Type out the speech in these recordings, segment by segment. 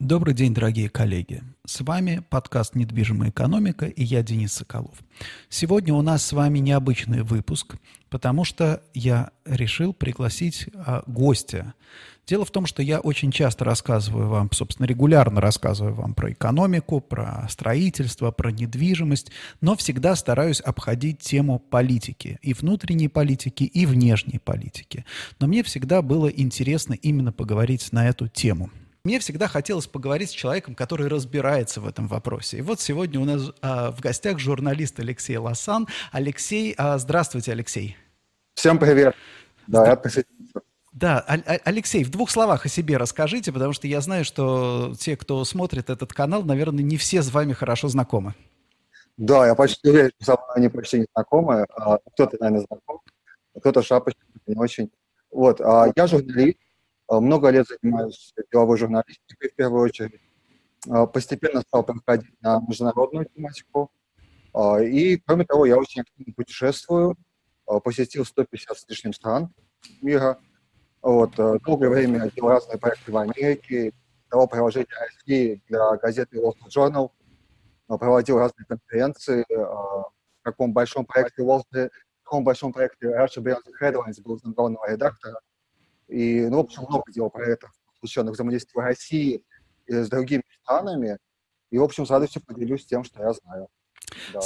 Добрый день, дорогие коллеги. С вами подкаст «Недвижимая экономика» и я, Денис Соколов. Сегодня у нас с вами необычный выпуск, потому что я решил пригласить а, гостя. Дело в том, что я очень часто рассказываю вам, собственно, регулярно рассказываю вам про экономику, про строительство, про недвижимость, но всегда стараюсь обходить тему политики, и внутренней политики, и внешней политики. Но мне всегда было интересно именно поговорить на эту тему – мне всегда хотелось поговорить с человеком, который разбирается в этом вопросе. И вот сегодня у нас а, в гостях журналист Алексей Лосан. Алексей, а, здравствуйте, Алексей. Всем привет. Да, я присоединился. Да, Алексей, в двух словах о себе расскажите, потому что я знаю, что те, кто смотрит этот канал, наверное, не все с вами хорошо знакомы. Да, я почти уверен, что они почти не знакомы. А, кто-то, наверное, знаком, кто-то шапочник, не очень. Вот, а, я журналист, а, много лет занимаюсь деловой журналистикой в первую очередь. А, постепенно стал проходить на международную тематику. А, и, кроме того, я очень активно путешествую, посетил 150 с лишним стран мира. Вот, долгое время делал разные проекты в Америке, давал приложение России для газеты Wall Street Journal, проводил разные конференции. В таком большом проекте Wall Street, в таком большом проекте Russia Beyond Headlines был главного редактора. И, ну, в общем, много делал проектов, посвященных взаимодействию России с другими странами. И, в общем, с радостью поделюсь тем, что я знаю. Да.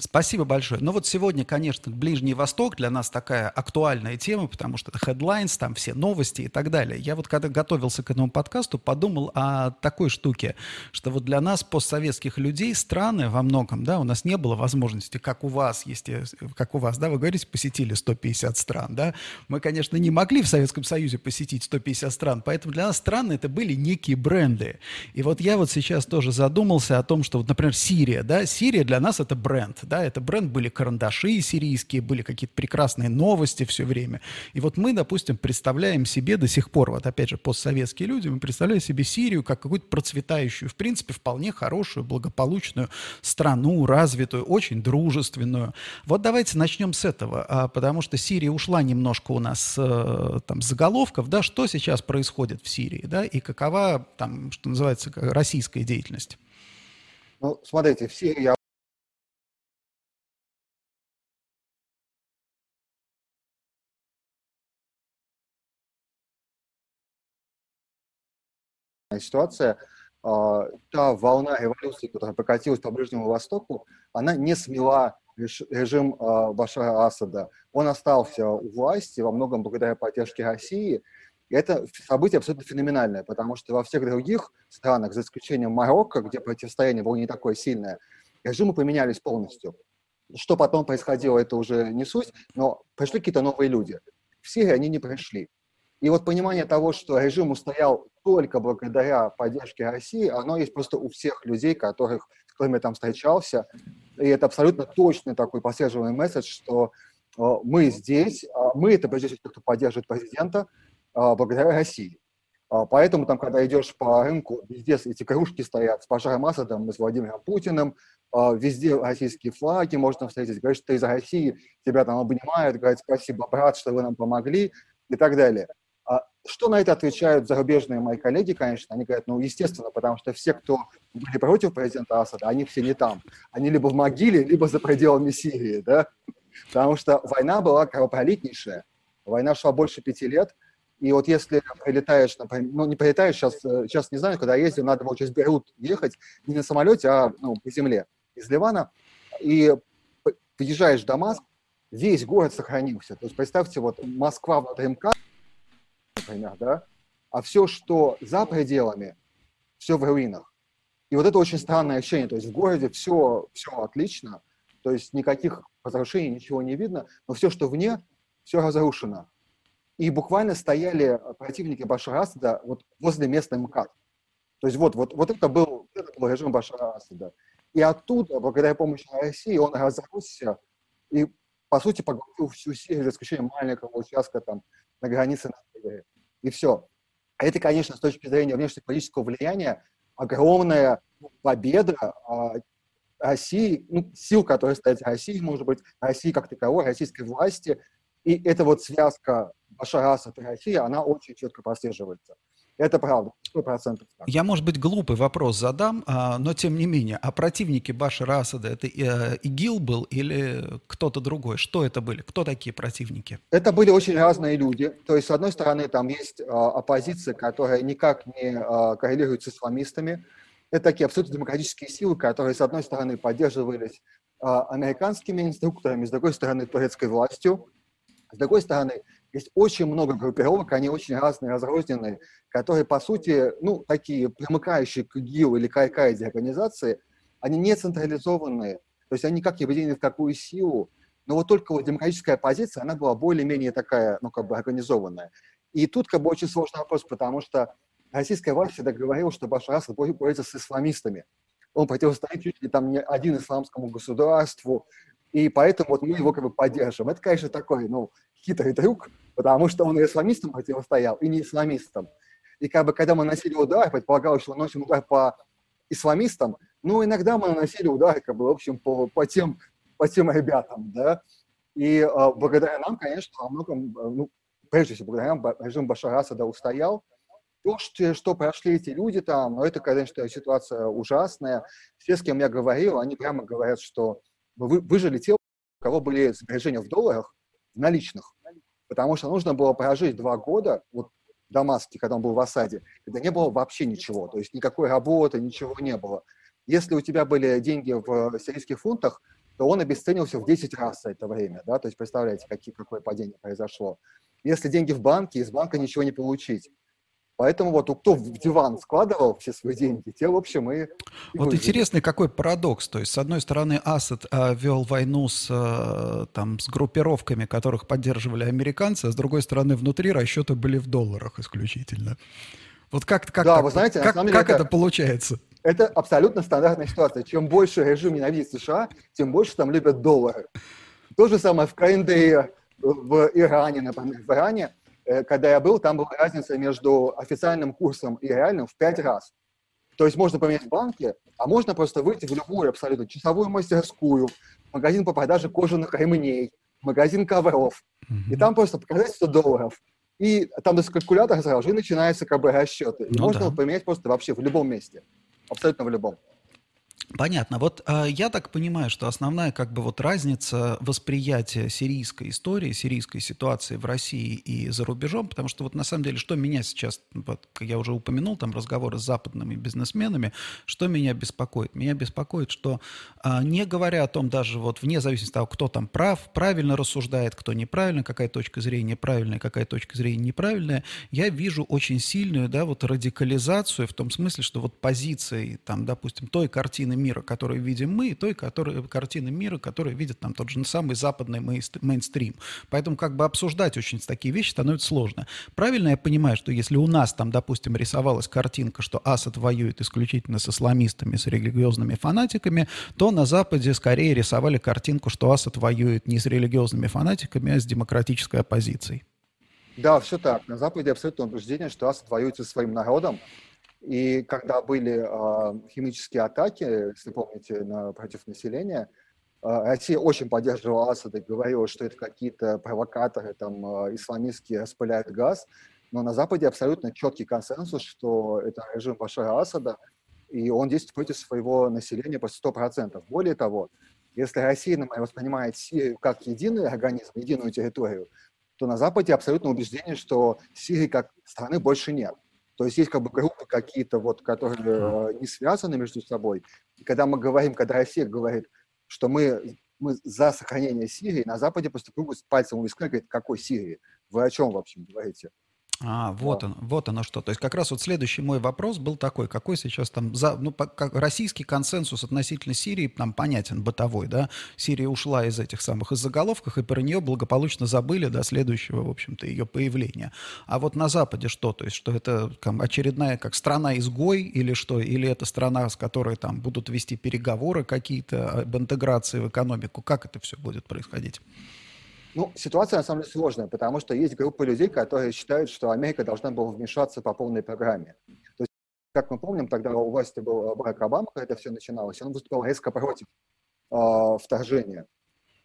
Спасибо большое. Ну вот сегодня, конечно, Ближний Восток для нас такая актуальная тема, потому что это headlines, там все новости и так далее. Я вот когда готовился к этому подкасту, подумал о такой штуке, что вот для нас, постсоветских людей, страны во многом, да, у нас не было возможности, как у вас, если, как у вас, да, вы говорите, посетили 150 стран, да. Мы, конечно, не могли в Советском Союзе посетить 150 стран, поэтому для нас страны это были некие бренды. И вот я вот сейчас тоже задумался о том, что вот, например, Сирия, да, Сирия для нас это бренд, да, это бренд, были карандаши сирийские, были какие-то прекрасные новости все время. И вот мы, допустим, представляем себе до сих пор, вот опять же, постсоветские люди, мы представляем себе Сирию как какую-то процветающую, в принципе, вполне хорошую, благополучную страну, развитую, очень дружественную. Вот давайте начнем с этого, а, потому что Сирия ушла немножко у нас э, там заголовков, да, что сейчас происходит в Сирии, да, и какова там, что называется, российская деятельность. Ну, смотрите, в Сирии ситуация, а, та волна революции, которая прокатилась по Ближнему Востоку, она не смела режим а, Башара Асада. Он остался у власти во многом благодаря поддержке России. И это событие абсолютно феноменальное, потому что во всех других странах, за исключением Марокко, где противостояние было не такое сильное, режимы поменялись полностью. Что потом происходило, это уже не суть, но пришли какие-то новые люди. В Сирии они не пришли. И вот понимание того, что режим устоял только благодаря поддержке России, оно есть просто у всех людей, которых, с которыми я там встречался. И это абсолютно точный такой последовательный месседж, что э, мы здесь, э, мы это прежде всего кто поддерживает президента, э, благодаря России. Э, поэтому там, когда идешь по рынку, везде эти кружки стоят с Башаром Асадом, с Владимиром Путиным, везде российские флаги можно встретить, говорят, что ты из России, тебя там обнимают, говорят, спасибо, брат, что вы нам помогли и так далее. А что на это отвечают зарубежные мои коллеги, конечно? Они говорят, ну, естественно, потому что все, кто были против президента Асада, они все не там. Они либо в могиле, либо за пределами Сирии, да? Потому что война была кровопролитнейшая. Война шла больше пяти лет. И вот если прилетаешь, например, ну, не прилетаешь, сейчас, сейчас не знаю, когда ездил, надо было через Бейрут ехать не на самолете, а ну, по земле из Ливана. И въезжаешь в Дамаск, весь город сохранился. То есть представьте, вот Москва внутри МКАД, например, да, а все, что за пределами, все в руинах. И вот это очень странное ощущение, то есть в городе все, все отлично, то есть никаких разрушений, ничего не видно, но все, что вне, все разрушено. И буквально стояли противники Башара Асада вот возле местной МКАД. То есть вот, вот, вот это, был, это был режим Башара Асада. И оттуда, благодаря помощи России, он разросся и, по сути, поглотил всю Сирию, за исключением маленького участка там на границе севере и все. Это, конечно, с точки зрения внешнеполитического влияния огромная победа а, России, ну, сил, которые стоят России, может быть, России как таковой, российской власти. И эта вот связка Башара Асад и России, она очень четко прослеживается. Это правда, сто процентов. Я, может быть, глупый вопрос задам, а, но тем не менее. А противники Башара Асада это э, ИГИЛ был или кто-то другой? Что это были? Кто такие противники? Это были очень разные люди. То есть, с одной стороны, там есть а, оппозиция, которая никак не а, коррелирует с исламистами. Это такие абсолютно демократические силы, которые, с одной стороны, поддерживались американскими инструкторами, с другой стороны, турецкой властью. С другой стороны, есть очень много группировок, они очень разные, разрозненные, которые, по сути, ну, такие примыкающие к ГИУ или к Аль-Каиде организации, они не централизованные, то есть они никак не объединены в какую силу, но вот только вот демократическая оппозиция, она была более-менее такая, ну, как бы организованная. И тут как бы очень сложный вопрос, потому что российская власть всегда говорила, что Башар Асад борется с исламистами. Он противостоит чуть ли там не один исламскому государству, и поэтому вот мы его как бы поддерживаем. Это, конечно, такой, ну, хитрый трюк, потому что он и исламистам противостоял, и не исламистам. И как бы, когда мы наносили удар, предполагалось, что наносим удар по исламистам, ну, иногда мы наносили удар, как бы, в общем, по, по, тем, по тем ребятам, да. И э, благодаря нам, конечно, во многом, э, ну, прежде всего, благодаря нам режим Башара Асада устоял. То, что, что прошли эти люди там, ну, это, конечно, ситуация ужасная. Все, с кем я говорил, они прямо говорят, что вы, выжили те, у кого были сбережения в долларах, наличных. Потому что нужно было прожить два года, вот в Дамаске, когда он был в осаде, когда не было вообще ничего, то есть никакой работы, ничего не было. Если у тебя были деньги в сирийских фунтах, то он обесценился в 10 раз за это время, да, то есть представляете, какие, какое падение произошло. Если деньги в банке, из банка ничего не получить. Поэтому вот кто в диван складывал все свои деньги, те, в общем, и... и вот интересный какой парадокс. То есть, с одной стороны, Асад а, вел войну с, а, там, с группировками, которых поддерживали американцы, а с другой стороны, внутри расчеты были в долларах исключительно. Вот как, как, да, так, вы знаете, как, как это, это получается? Это абсолютно стандартная ситуация. Чем больше режим ненавидит США, тем больше там любят доллары. То же самое в КНДР, в Иране, например. В Иране Э, когда я был, там была разница между официальным курсом и реальным в пять раз. То есть можно поменять в банке, а можно просто выйти в любую абсолютно часовую мастерскую, магазин по продаже кожаных ремней, магазин ковров, mm-hmm. и там просто показать 100 долларов. И там до калькулятора сразу же и начинаются как бы расчеты. И ну, можно да. поменять просто вообще в любом месте. Абсолютно в любом. Понятно. Вот э, я так понимаю, что основная как бы вот разница восприятия сирийской истории, сирийской ситуации в России и за рубежом, потому что вот на самом деле, что меня сейчас, вот, я уже упомянул, там разговоры с западными бизнесменами, что меня беспокоит? Меня беспокоит, что э, не говоря о том даже вот вне зависимости от того, кто там прав, правильно рассуждает, кто неправильно, какая точка зрения правильная, какая точка зрения неправильная, я вижу очень сильную, да, вот радикализацию в том смысле, что вот позиции, там, допустим, той картины мира, которую видим мы, и той которой, картины мира, которую видит нам тот же самый западный мейнстрим. Поэтому как бы обсуждать очень такие вещи становится сложно. Правильно я понимаю, что если у нас там, допустим, рисовалась картинка, что Асад воюет исключительно с исламистами, с религиозными фанатиками, то на Западе скорее рисовали картинку, что Асад воюет не с религиозными фанатиками, а с демократической оппозицией. Да, все так. На Западе абсолютно убеждение, что Асад воюет со своим народом, и когда были э, химические атаки, если помните, на, против населения, э, Россия очень поддерживала Асада говорила, что это какие-то провокаторы, там, э, исламистские распыляют газ. Но на Западе абсолютно четкий консенсус, что это режим Башара Асада, и он действует против своего населения по 100%. Более того, если Россия воспринимает Сирию как единый организм, единую территорию, то на Западе абсолютно убеждение, что Сирии как страны больше нет. То есть есть как бы группы какие-то, вот, которые э, не связаны между собой. И когда мы говорим, когда Россия говорит, что мы, мы за сохранение Сирии, на Западе просто кругом с пальцем у виска говорит, какой Сирии? Вы о чем вообще говорите? А, вот, да. он, вот оно что. То есть как раз вот следующий мой вопрос был такой, какой сейчас там, за, ну, по, как, российский консенсус относительно Сирии нам понятен, бытовой, да, Сирия ушла из этих самых, из заголовков, и про нее благополучно забыли до следующего, в общем-то, ее появления. А вот на Западе что? То есть что это там, очередная как страна-изгой или что? Или это страна, с которой там будут вести переговоры какие-то об интеграции в экономику? Как это все будет происходить? Ну, ситуация на самом деле сложная, потому что есть группа людей, которые считают, что Америка должна была вмешаться по полной программе. То есть, как мы помним, тогда у власти был Барак Обама, когда это все начиналось, он выступал резко против э, вторжения.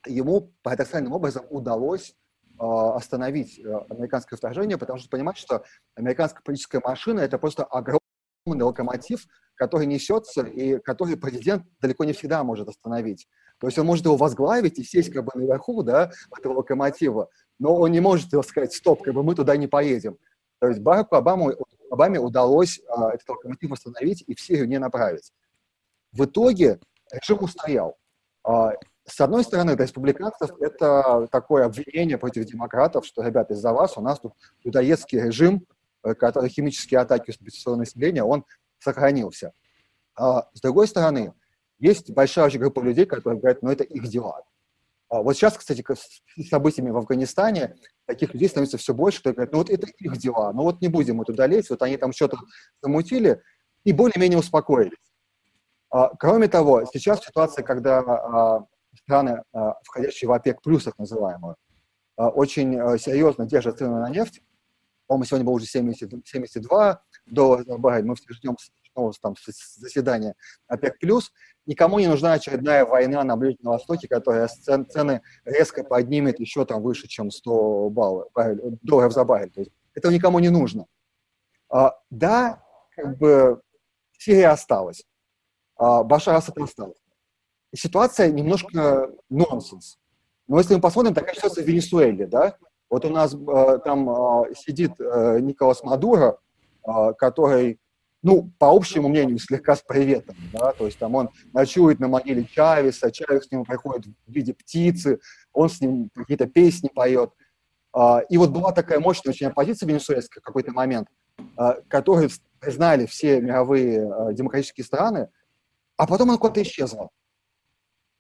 Ему парадоксальным образом удалось э, остановить американское вторжение, потому что понимать, что американская политическая машина – это просто огромный локомотив, который несется и который президент далеко не всегда может остановить. То есть он может его возглавить и сесть как бы наверху, да, этого локомотива, но он не может сказать, стоп, как бы мы туда не поедем. То есть Бараку Обаму, Обаме удалось а, этот локомотив остановить и в Сирию не направить. В итоге режим устоял. А, с одной стороны, для республиканцев это такое обвинение против демократов, что, ребята, из-за вас у нас тут людоедский режим, э, который химические атаки уступит населения, он сохранился. А, с другой стороны, есть большая очень группа людей, которые говорят, ну это их дела. А вот сейчас, кстати, с событиями в Афганистане таких людей становится все больше, которые говорят, ну вот это их дела, ну вот не будем мы туда лезть, вот они там что-то замутили и более-менее успокоились. А, кроме того, сейчас ситуация, когда а, страны, а, входящие в ОПЕК+, плюс так называемую, а, очень а, серьезно держат цены на нефть, по-моему, сегодня было уже 70, 72 за баррель, мы все ждем снова там заседания ОПЕК+, никому не нужна очередная война на Ближнем Востоке, которая цены резко поднимет еще там выше, чем 100 баллов, долларов за баррель. То есть этого никому не нужно. А, да, как бы Сирия осталась, а Башар Асад остался. И ситуация немножко нонсенс. Но если мы посмотрим, такая ситуация в Венесуэле, да, вот у нас э, там э, сидит э, Николас Мадуро, который ну, по общему мнению, слегка с приветом, да, то есть там он ночует на могиле Чавеса, Чавес к нему приходит в виде птицы, он с ним какие-то песни поет. А, и вот была такая мощная очень оппозиция венесуэльская в какой-то момент, а, которую признали все мировые а, демократические страны, а потом она куда-то исчезла.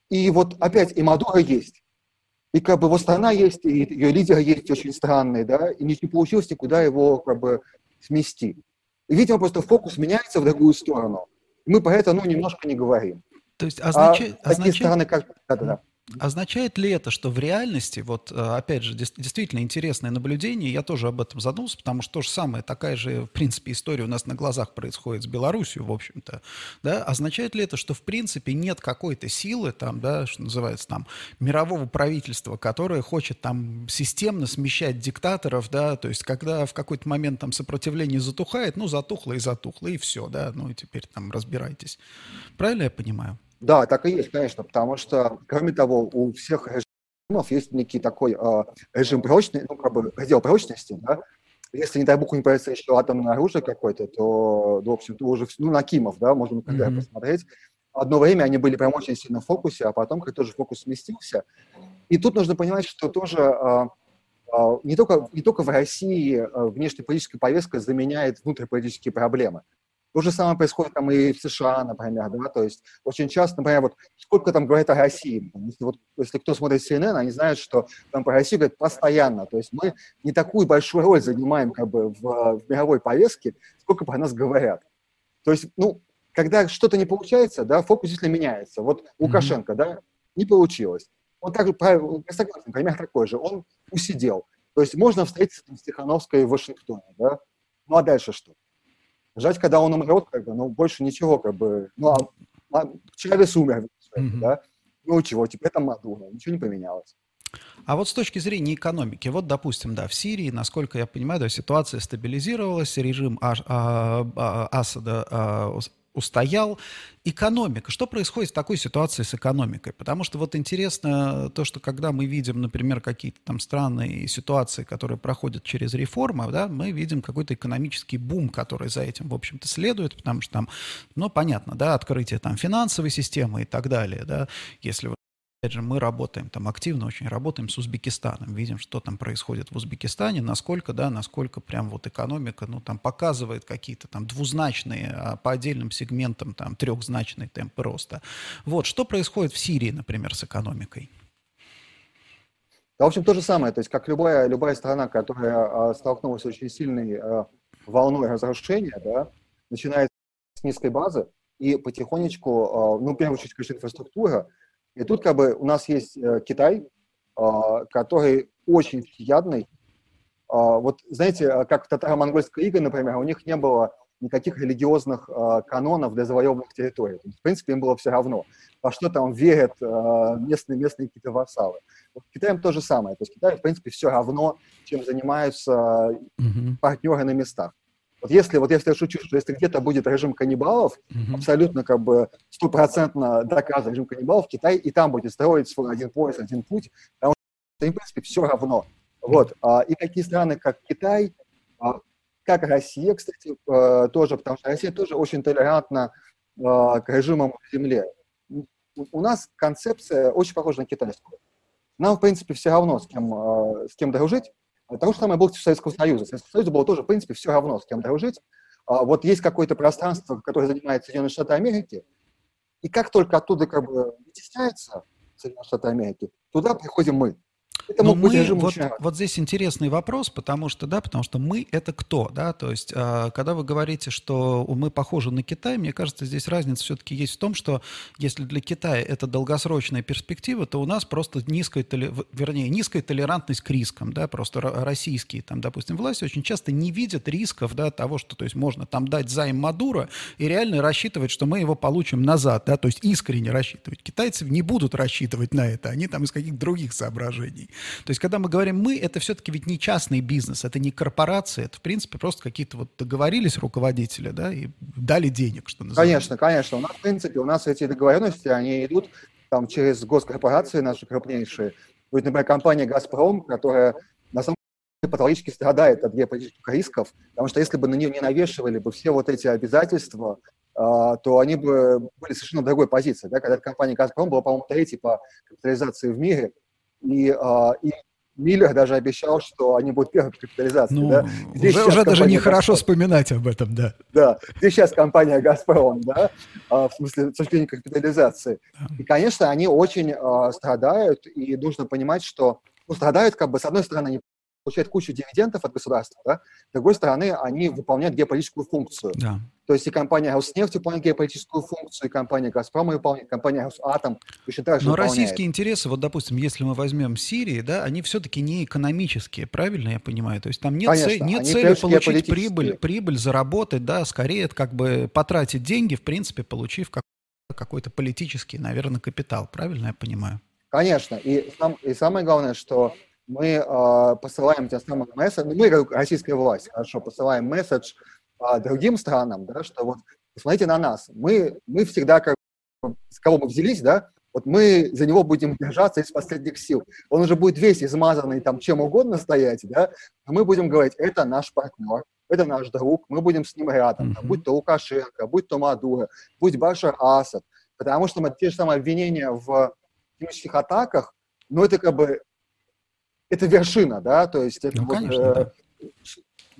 И вот опять и Мадуро есть, и как бы его страна есть, и ее лидер есть очень странный, да, и не получилось никуда его как бы смести. И, видимо, просто фокус меняется в другую сторону. Мы про это, ну, немножко не говорим. То есть означает... А означает... страны, как... Да-да-да. Означает ли это, что в реальности, вот э, опять же, действительно интересное наблюдение, я тоже об этом задумался, потому что то же самое, такая же, в принципе, история у нас на глазах происходит с Беларусью, в общем-то, да, означает ли это, что, в принципе, нет какой-то силы, там, да, что называется, там, мирового правительства, которое хочет там системно смещать диктаторов, да, то есть когда в какой-то момент там сопротивление затухает, ну, затухло и затухло, и все, да, ну, и теперь там разбирайтесь. Правильно я понимаю? Да, так и есть, конечно, потому что, кроме того, у всех режимов есть некий такой э, режим прочности, ну, как бы предел прочности, да, если, не дай бог, не появится еще атомное оружие какое-то, то, в общем-то, уже, ну, на Кимов, да, можно когда mm-hmm. посмотреть. Одно время они были прям очень сильно в фокусе, а потом как тоже фокус сместился. И тут нужно понимать, что тоже э, э, не, только, не только в России э, внешнеполитическая повестка заменяет внутриполитические проблемы. То же самое происходит там и в США, например, да, то есть очень часто, например, вот сколько там говорят о России, если, вот, если кто смотрит CNN, они знают, что там про Россию говорят постоянно, то есть мы не такую большую роль занимаем как бы в, в мировой повестке, сколько про нас говорят. То есть, ну, когда что-то не получается, да, фокус если меняется. Вот Лукашенко, mm-hmm. да, не получилось. Он также, согласен, пример такой же, он усидел. То есть можно встретиться с Тихановской в Вашингтоне, да, ну а дальше что? Жать, когда он умрет, как бы, ну, больше ничего, как бы, ну, а, а Чавес умер, mm-hmm. да, ну, чего, теперь там Мадуро, ничего не поменялось. А вот с точки зрения экономики, вот, допустим, да, в Сирии, насколько я понимаю, да, ситуация стабилизировалась, режим а, а, а, Асада а, устоял. Экономика. Что происходит в такой ситуации с экономикой? Потому что вот интересно то, что когда мы видим, например, какие-то там странные ситуации, которые проходят через реформы, да, мы видим какой-то экономический бум, который за этим, в общем-то, следует, потому что там, ну, понятно, да, открытие там финансовой системы и так далее, да, если Опять же, мы работаем там активно, очень работаем с Узбекистаном, видим, что там происходит в Узбекистане, насколько, да, насколько прям вот экономика, ну, там показывает какие-то там двузначные, а по отдельным сегментам там трехзначные темпы роста. Вот, что происходит в Сирии, например, с экономикой? Да, в общем, то же самое, то есть как любая, любая страна, которая а, столкнулась с очень сильной а, волной разрушения, да, начинает с низкой базы, и потихонечку, а, ну, в первую очередь, конечно, инфраструктура, и тут как бы у нас есть э, Китай, э, который очень ядный. Э, вот знаете, как в татаро-монгольской иго, например, у них не было никаких религиозных канонов для завоеванных территорий. В принципе, им было все равно, во что там верят местные, местные какие-то вассалы. Вот Китаем то же самое. То есть Китаю, в принципе, все равно, чем занимаются mm-hmm. партнеры на местах. Вот если, вот если я шучу, что если где-то будет режим каннибалов, mm-hmm. абсолютно как бы стопроцентно доказан режим каннибалов, Китай и там будет строить свой один пояс, один путь, потому что им, в принципе, все равно. Вот. А, и такие страны, как Китай, а, как Россия, кстати, тоже, потому что Россия тоже очень толерантна а, к режимам в земле. У нас концепция очень похожа на китайскую. Нам, в принципе, все равно, с кем, с кем дружить, то же самое было в Советском Союзе. Советскому Союзу было тоже, в принципе, все равно, с кем дружить. Вот есть какое-то пространство, которое занимает Соединенные Штаты Америки, и как только оттуда как бы вытесняется Соединенные Штаты Америки, туда приходим мы. Это Но мы, вот, вот здесь интересный вопрос, потому что, да, потому что мы это кто, да, то есть, э, когда вы говорите, что мы похожи на Китай, мне кажется, здесь разница все-таки есть в том, что если для Китая это долгосрочная перспектива, то у нас просто низкая, вернее, низкая толерантность к рискам, да, просто российские, там, допустим, власти очень часто не видят рисков, да, того, что, то есть, можно там дать займ Мадуро и реально рассчитывать, что мы его получим назад, да, то есть искренне рассчитывать. Китайцы не будут рассчитывать на это, они там из каких-то других соображений. То есть, когда мы говорим «мы», это все-таки ведь не частный бизнес, это не корпорация, это, в принципе, просто какие-то вот договорились руководители, да, и дали денег, что называется. Конечно, конечно. У нас, в принципе, у нас эти договоренности, они идут там через госкорпорации наши крупнейшие. Вот, например, компания «Газпром», которая на самом деле патологически страдает от геополитических рисков, потому что если бы на нее не навешивали бы все вот эти обязательства, а, то они бы были совершенно в другой позиции. Да? Когда компания «Газпром» была, по-моему, третьей по капитализации в мире, и, а, и Миллер даже обещал, что они будут первой капитализацией. Ну, да? Здесь уже уже даже нехорошо вспоминать об этом, да. Да, здесь сейчас компания «Газпром», да, а, в смысле, с точки зрения капитализации. И, конечно, они очень а, страдают, и нужно понимать, что ну, страдают, как бы, с одной стороны, они получают кучу дивидендов от государства, да? с другой стороны, они выполняют геополитическую функцию. Да. То есть и компания «Роснефть» выполняет геополитическую функцию, и компания «Газпром» выполняет, компания «Росатом» точно так же Но выполняет. российские интересы, вот, допустим, если мы возьмем Сирии, да, они все-таки не экономические, правильно я понимаю? То есть там нет, Конечно, цель, нет цели получить прибыль, прибыль, заработать, да, скорее это как бы потратить деньги, в принципе, получив какой-то политический, наверное, капитал, правильно я понимаю? Конечно, и, сам, и самое главное, что мы э, посылаем тем самым месседж, ну, мы, как российская власть, хорошо, посылаем месседж э, другим странам, да, что вот посмотрите на нас, мы, мы всегда, как с кого мы взялись, да, вот мы за него будем держаться из последних сил. Он уже будет весь измазанный там чем угодно стоять, да, но мы будем говорить, это наш партнер, это наш друг, мы будем с ним рядом, mm-hmm. там, будь то Лукашенко, будь то Мадуро, будь Башар Асад, потому что мы те же самые обвинения в химических атаках, ну, это как бы это вершина, да, то есть это ну, вот, конечно, э, да.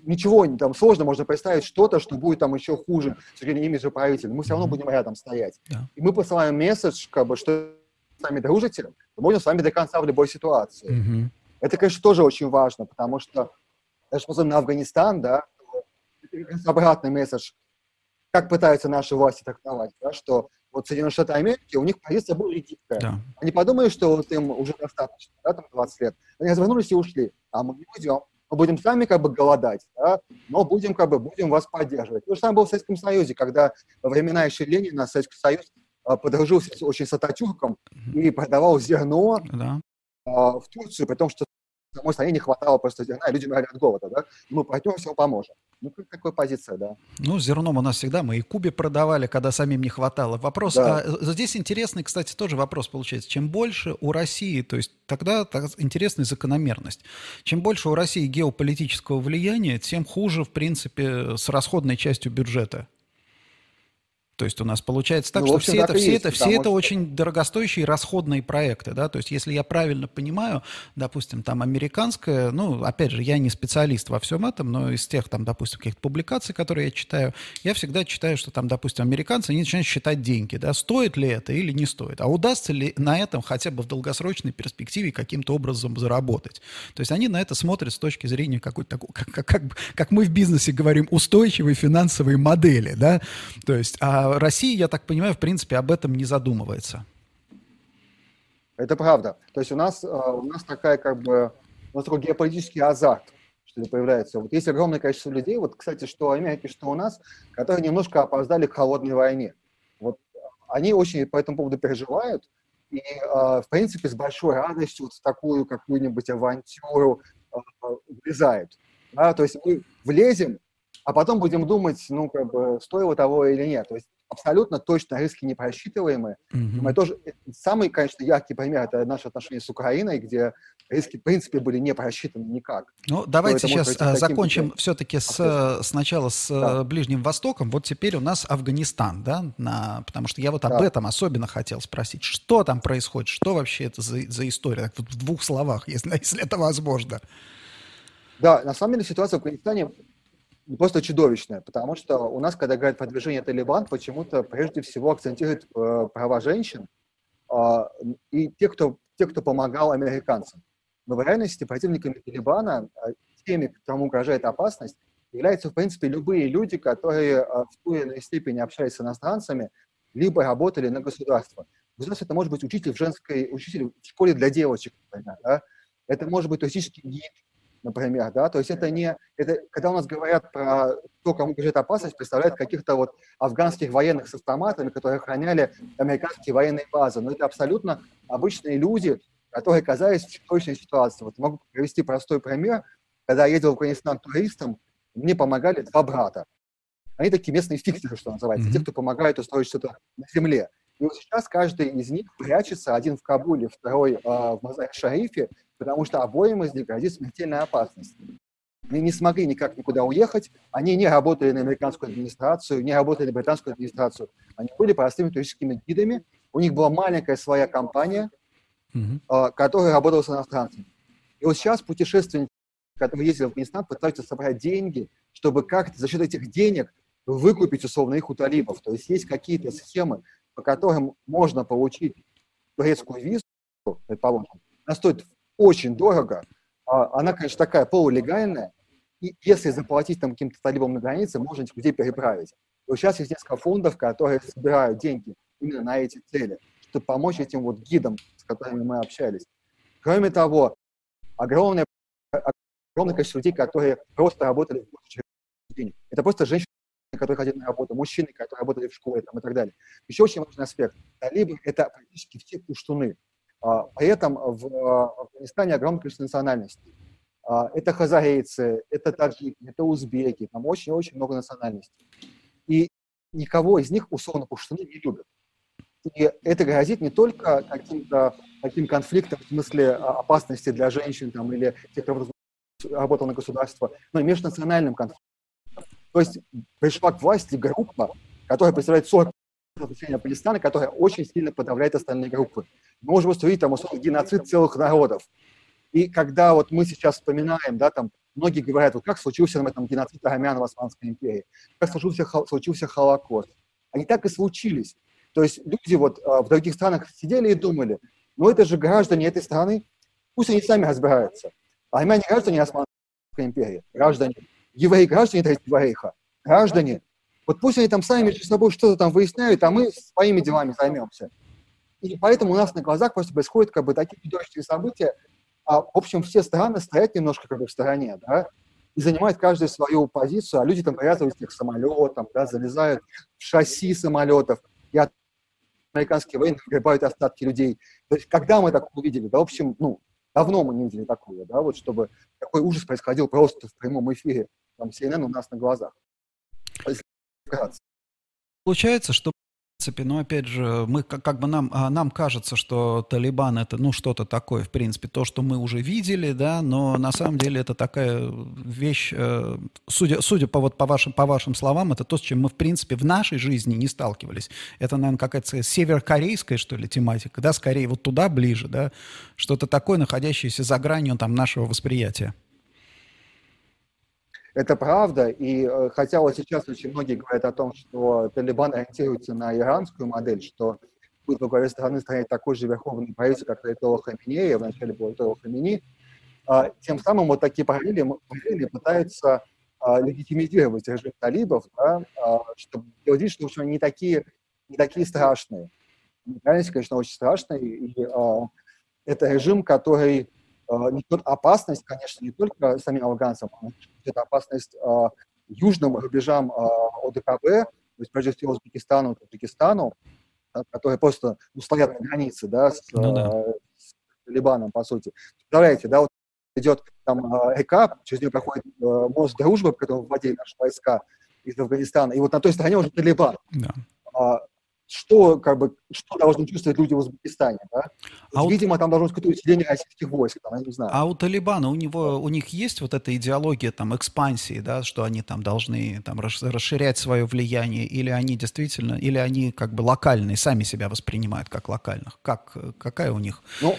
Ничего там сложно, можно представить что-то, что будет там еще хуже с зрения имиджа правителя, мы все равно будем рядом стоять. Да. И мы посылаем месседж, как бы, что с нами дружите, мы будем с вами до конца в любой ситуации. Mm-hmm. Это, конечно, тоже очень важно, потому что, даже посмотрим на Афганистан, да, обратный месседж, как пытаются наши власти трактовать, да, что вот Соединенные Штаты Америки, у них позиция была гибкая. Да. Они подумали, что вот им уже достаточно, да, там 20 лет. Они развернулись и ушли. А мы не уйдем. Мы будем сами как бы голодать, да, но будем как бы будем вас поддерживать. То же самое было в Советском Союзе, когда во времена еще Ленина Советский Союз а, подружился очень с Ататюрком и продавал зерно да. а, в Турцию, при том, что самой стране не хватало просто зерна, и люди умирали от голода, да, мы партнерам всего поможем. Ну, какая позиция, да. Ну, зерном у нас всегда, мы и Кубе продавали, когда самим не хватало. Вопрос, да. а, здесь интересный, кстати, тоже вопрос получается. Чем больше у России, то есть тогда так, интересная закономерность, чем больше у России геополитического влияния, тем хуже, в принципе, с расходной частью бюджета. То есть у нас получается так, ну, что все, так это, все, есть, это, все это очень дорогостоящие расходные проекты, да, то есть если я правильно понимаю, допустим, там американская, ну, опять же, я не специалист во всем этом, но из тех, там, допустим, каких-то публикаций, которые я читаю, я всегда читаю, что там, допустим, американцы, они начинают считать деньги, да, стоит ли это или не стоит, а удастся ли на этом хотя бы в долгосрочной перспективе каким-то образом заработать. То есть они на это смотрят с точки зрения какой-то такой, как, как, как, как мы в бизнесе говорим, устойчивой финансовой модели, да, то есть, а Россия, я так понимаю, в принципе, об этом не задумывается. Это правда. То есть у нас, э, у нас такая как бы, у нас такой геополитический азарт, что ли, появляется. Вот есть огромное количество людей, вот, кстати, что в Америке, что у нас, которые немножко опоздали к холодной войне. Вот они очень по этому поводу переживают, и, э, в принципе, с большой радостью вот в такую какую-нибудь авантюру э, влезают. Да? То есть мы влезем, а потом будем думать, ну, как бы, стоило того или нет. То есть абсолютно точно риски не просчитываемы. Mm-hmm. Мы тоже, э, самый, конечно, яркий пример – это наши отношения с Украиной, где риски, в принципе, были не просчитаны никак. Ну, давайте сейчас э, закончим путем. все-таки с, э, сначала с да. Ближним Востоком. Вот теперь у нас Афганистан, да, на, потому что я вот об да. этом особенно хотел спросить. Что там происходит? Что вообще это за, за история? Вот в двух словах, если, если это возможно. Да, на самом деле ситуация в Афганистане просто чудовищное, потому что у нас, когда говорят про движение Талибан, почему-то прежде всего акцентируют э, права женщин э, и те кто, те, кто помогал американцам. Но в реальности противниками Талибана, э, теми, кому угрожает опасность, являются, в принципе, любые люди, которые э, в той или иной степени общались с иностранцами, либо работали на государство. Государство это может быть учитель в женской, учитель в школе для девочек, например, да? это может быть туристический гид, например, да, то есть это не, это, когда у нас говорят про то, кому грозит опасность, представляют каких-то вот афганских военных с автоматами, которые охраняли американские военные базы, но это абсолютно обычные люди, которые оказались в чудовищной ситуации. Вот могу привести простой пример. Когда я ездил в Афганистан туристом, мне помогали два брата. Они такие местные фиксеры, что называется, mm-hmm. те, кто помогают устроить что-то на земле. И вот сейчас каждый из них прячется, один в Кабуле, второй э, в Мазар-Шарифе, потому что обоим из них грозит смертельная опасность. Они не смогли никак никуда уехать, они не работали на американскую администрацию, не работали на британскую администрацию. Они были простыми туристическими гидами, у них была маленькая своя компания, mm-hmm. которая работала с иностранцами. И вот сейчас путешественники, которые ездили в Афганистан, пытаются собрать деньги, чтобы как-то за счет этих денег выкупить условно их у талибов. То есть есть какие-то схемы, по которым можно получить турецкую визу, предположим, она стоит очень дорого, а она, конечно, такая полулегальная, и если заплатить там каким-то талибам на границе, можно этих людей переправить. И вот сейчас есть несколько фондов, которые собирают деньги именно на эти цели, чтобы помочь этим вот гидам, с которыми мы общались. Кроме того, огромное, огромное количество людей, которые просто работали в денег. Это просто женщины, которые ходили на работу, мужчины, которые работали в школе там, и так далее. Еще очень важный аспект. Талибы – это практически все пуштуны. А, при этом в Афганистане огромное количество национальностей. А, это хазарейцы, это таджики, это узбеки, там очень-очень много национальностей. И никого из них условно пуштуны не любят. И это грозит не только каким-то таким конфликтом в смысле а, опасности для женщин там, или тех, кто работал на государство, но и межнациональным конфликтом. То есть пришла к власти группа, которая представляет 40 населения Палестины, которая очень сильно подавляет остальные группы. Мы можем там условно геноцид целых народов. И когда вот мы сейчас вспоминаем, да, там многие говорят, вот как случился там, этом геноцид армян в Османской империи, как случился, случился Холокост. Они так и случились. То есть люди вот а, в других странах сидели и думали, ну это же граждане этой страны, пусть они сами разбираются. Армяне граждане Османской империи, граждане евреи граждане Третьего Рейха, граждане, вот пусть они там сами между собой что-то там выясняют, а мы своими делами займемся. И поэтому у нас на глазах просто происходят как бы такие чудовищные события, а, в общем, все страны стоят немножко как бы в стороне, да, и занимают каждую свою позицию, а люди там привязываются к самолетам, да, залезают в шасси самолетов, и от американские военные гребают остатки людей. То есть, когда мы так увидели, да, в общем, ну, давно мы не видели такого, да, вот чтобы такой ужас происходил просто в прямом эфире там CNN у нас на глазах. Получается, что принципе, но опять же, мы как, как бы нам, а, нам кажется, что Талибан это ну что-то такое, в принципе, то, что мы уже видели, да, но на самом деле это такая вещь, э, судя, судя по, вот, по, вашим, по вашим словам, это то, с чем мы, в принципе, в нашей жизни не сталкивались. Это, наверное, какая-то северокорейская, что ли, тематика, да, скорее вот туда ближе, да, что-то такое, находящееся за гранью там нашего восприятия. Это правда, и э, хотя вот сейчас очень многие говорят о том, что Талибан ориентируется на иранскую модель, что будет во главе страны стоять такой же верховный правитель, как Айтола Хаминея, вначале был Айтола Хамини, а, тем самым вот такие параллели, параллели пытаются а, легитимизировать режим талибов, да, а, чтобы делать вид, что они не такие, не такие страшные. Реальность, конечно, очень страшная, и это режим, который опасность, конечно, не только самим афганцам, но несет опасность южным рубежам ОДКБ, то есть, прежде всего, Узбекистану, Таджикистану, которые просто ну, стоят на границе, да, с, ну, да. с Талибаном, по сути. Представляете, да, вот идет там река, через нее проходит мост дружбы, по которому вводили наши войска из Афганистана, и вот на той стороне уже Талибан. Да что, как бы, что должны чувствовать люди в Узбекистане, да? А Видимо, у... там должно быть какое-то усиление российских войск, там, я не знаю. А у Талибана, у него, у них есть вот эта идеология там экспансии, да, что они там должны там расширять свое влияние, или они действительно, или они как бы локальные, сами себя воспринимают как локальных? Как, какая у них ну,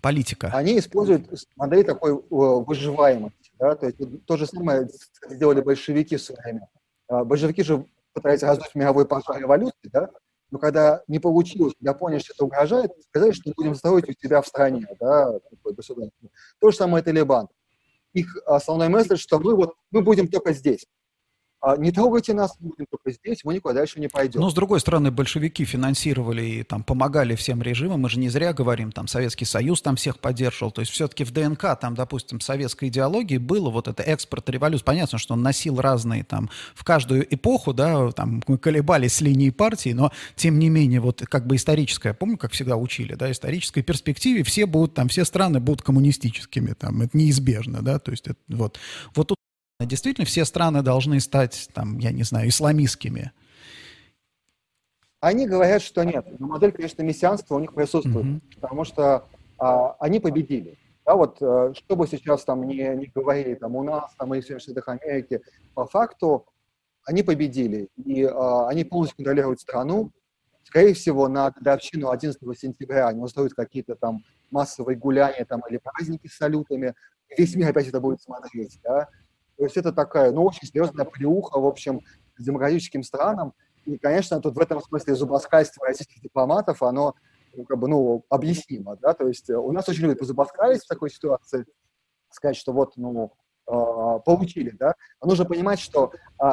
политика? Они используют модель такой э, выживаемости, да, то есть то же самое сделали большевики в свое время. А, большевики же пытались раздуть мировой пожар революции, да, но когда не получилось, когда поняли, что это угрожает, сказали, что будем строить у себя в стране, да, такое государство. То же самое Талибан. Их основной месседж, что мы вот мы будем только здесь. А, не трогайте нас, будем только здесь, мы никуда дальше не пойдем. Но, с другой стороны, большевики финансировали и там помогали всем режимам, мы же не зря говорим, там Советский Союз там всех поддерживал, то есть все-таки в ДНК, там, допустим, советской идеологии было вот это экспорт революции. Понятно, что он носил разные там, в каждую эпоху, да, там мы колебались с линией партии, но тем не менее, вот как бы историческая, помню, как всегда учили, да, исторической перспективе все будут, там, все страны будут коммунистическими, там, это неизбежно, да, то есть это, вот, вот Действительно, все страны должны стать, там, я не знаю, исламистскими? Они говорят, что нет. Но модель, конечно, мессианства у них присутствует, mm-hmm. потому что а, они победили. Да, вот, а, что бы сейчас там не, не говорили там, у нас там, или в Соединенных Штатах Америки, по факту они победили. И а, они полностью контролируют страну. Скорее всего, на годовщину 11 сентября они устроят какие-то там массовые гуляния там, или праздники с салютами. Весь мир опять это будет смотреть. Да? То есть это такая, ну, очень серьезная плюха, в общем, демократическим странам. И, конечно, тут в этом смысле зубоскальство российских дипломатов, оно ну, как бы, ну, объяснимо, да, то есть у нас очень любят позубоскалить в такой ситуации, сказать, что вот, ну, э, получили, да, но нужно понимать, что э,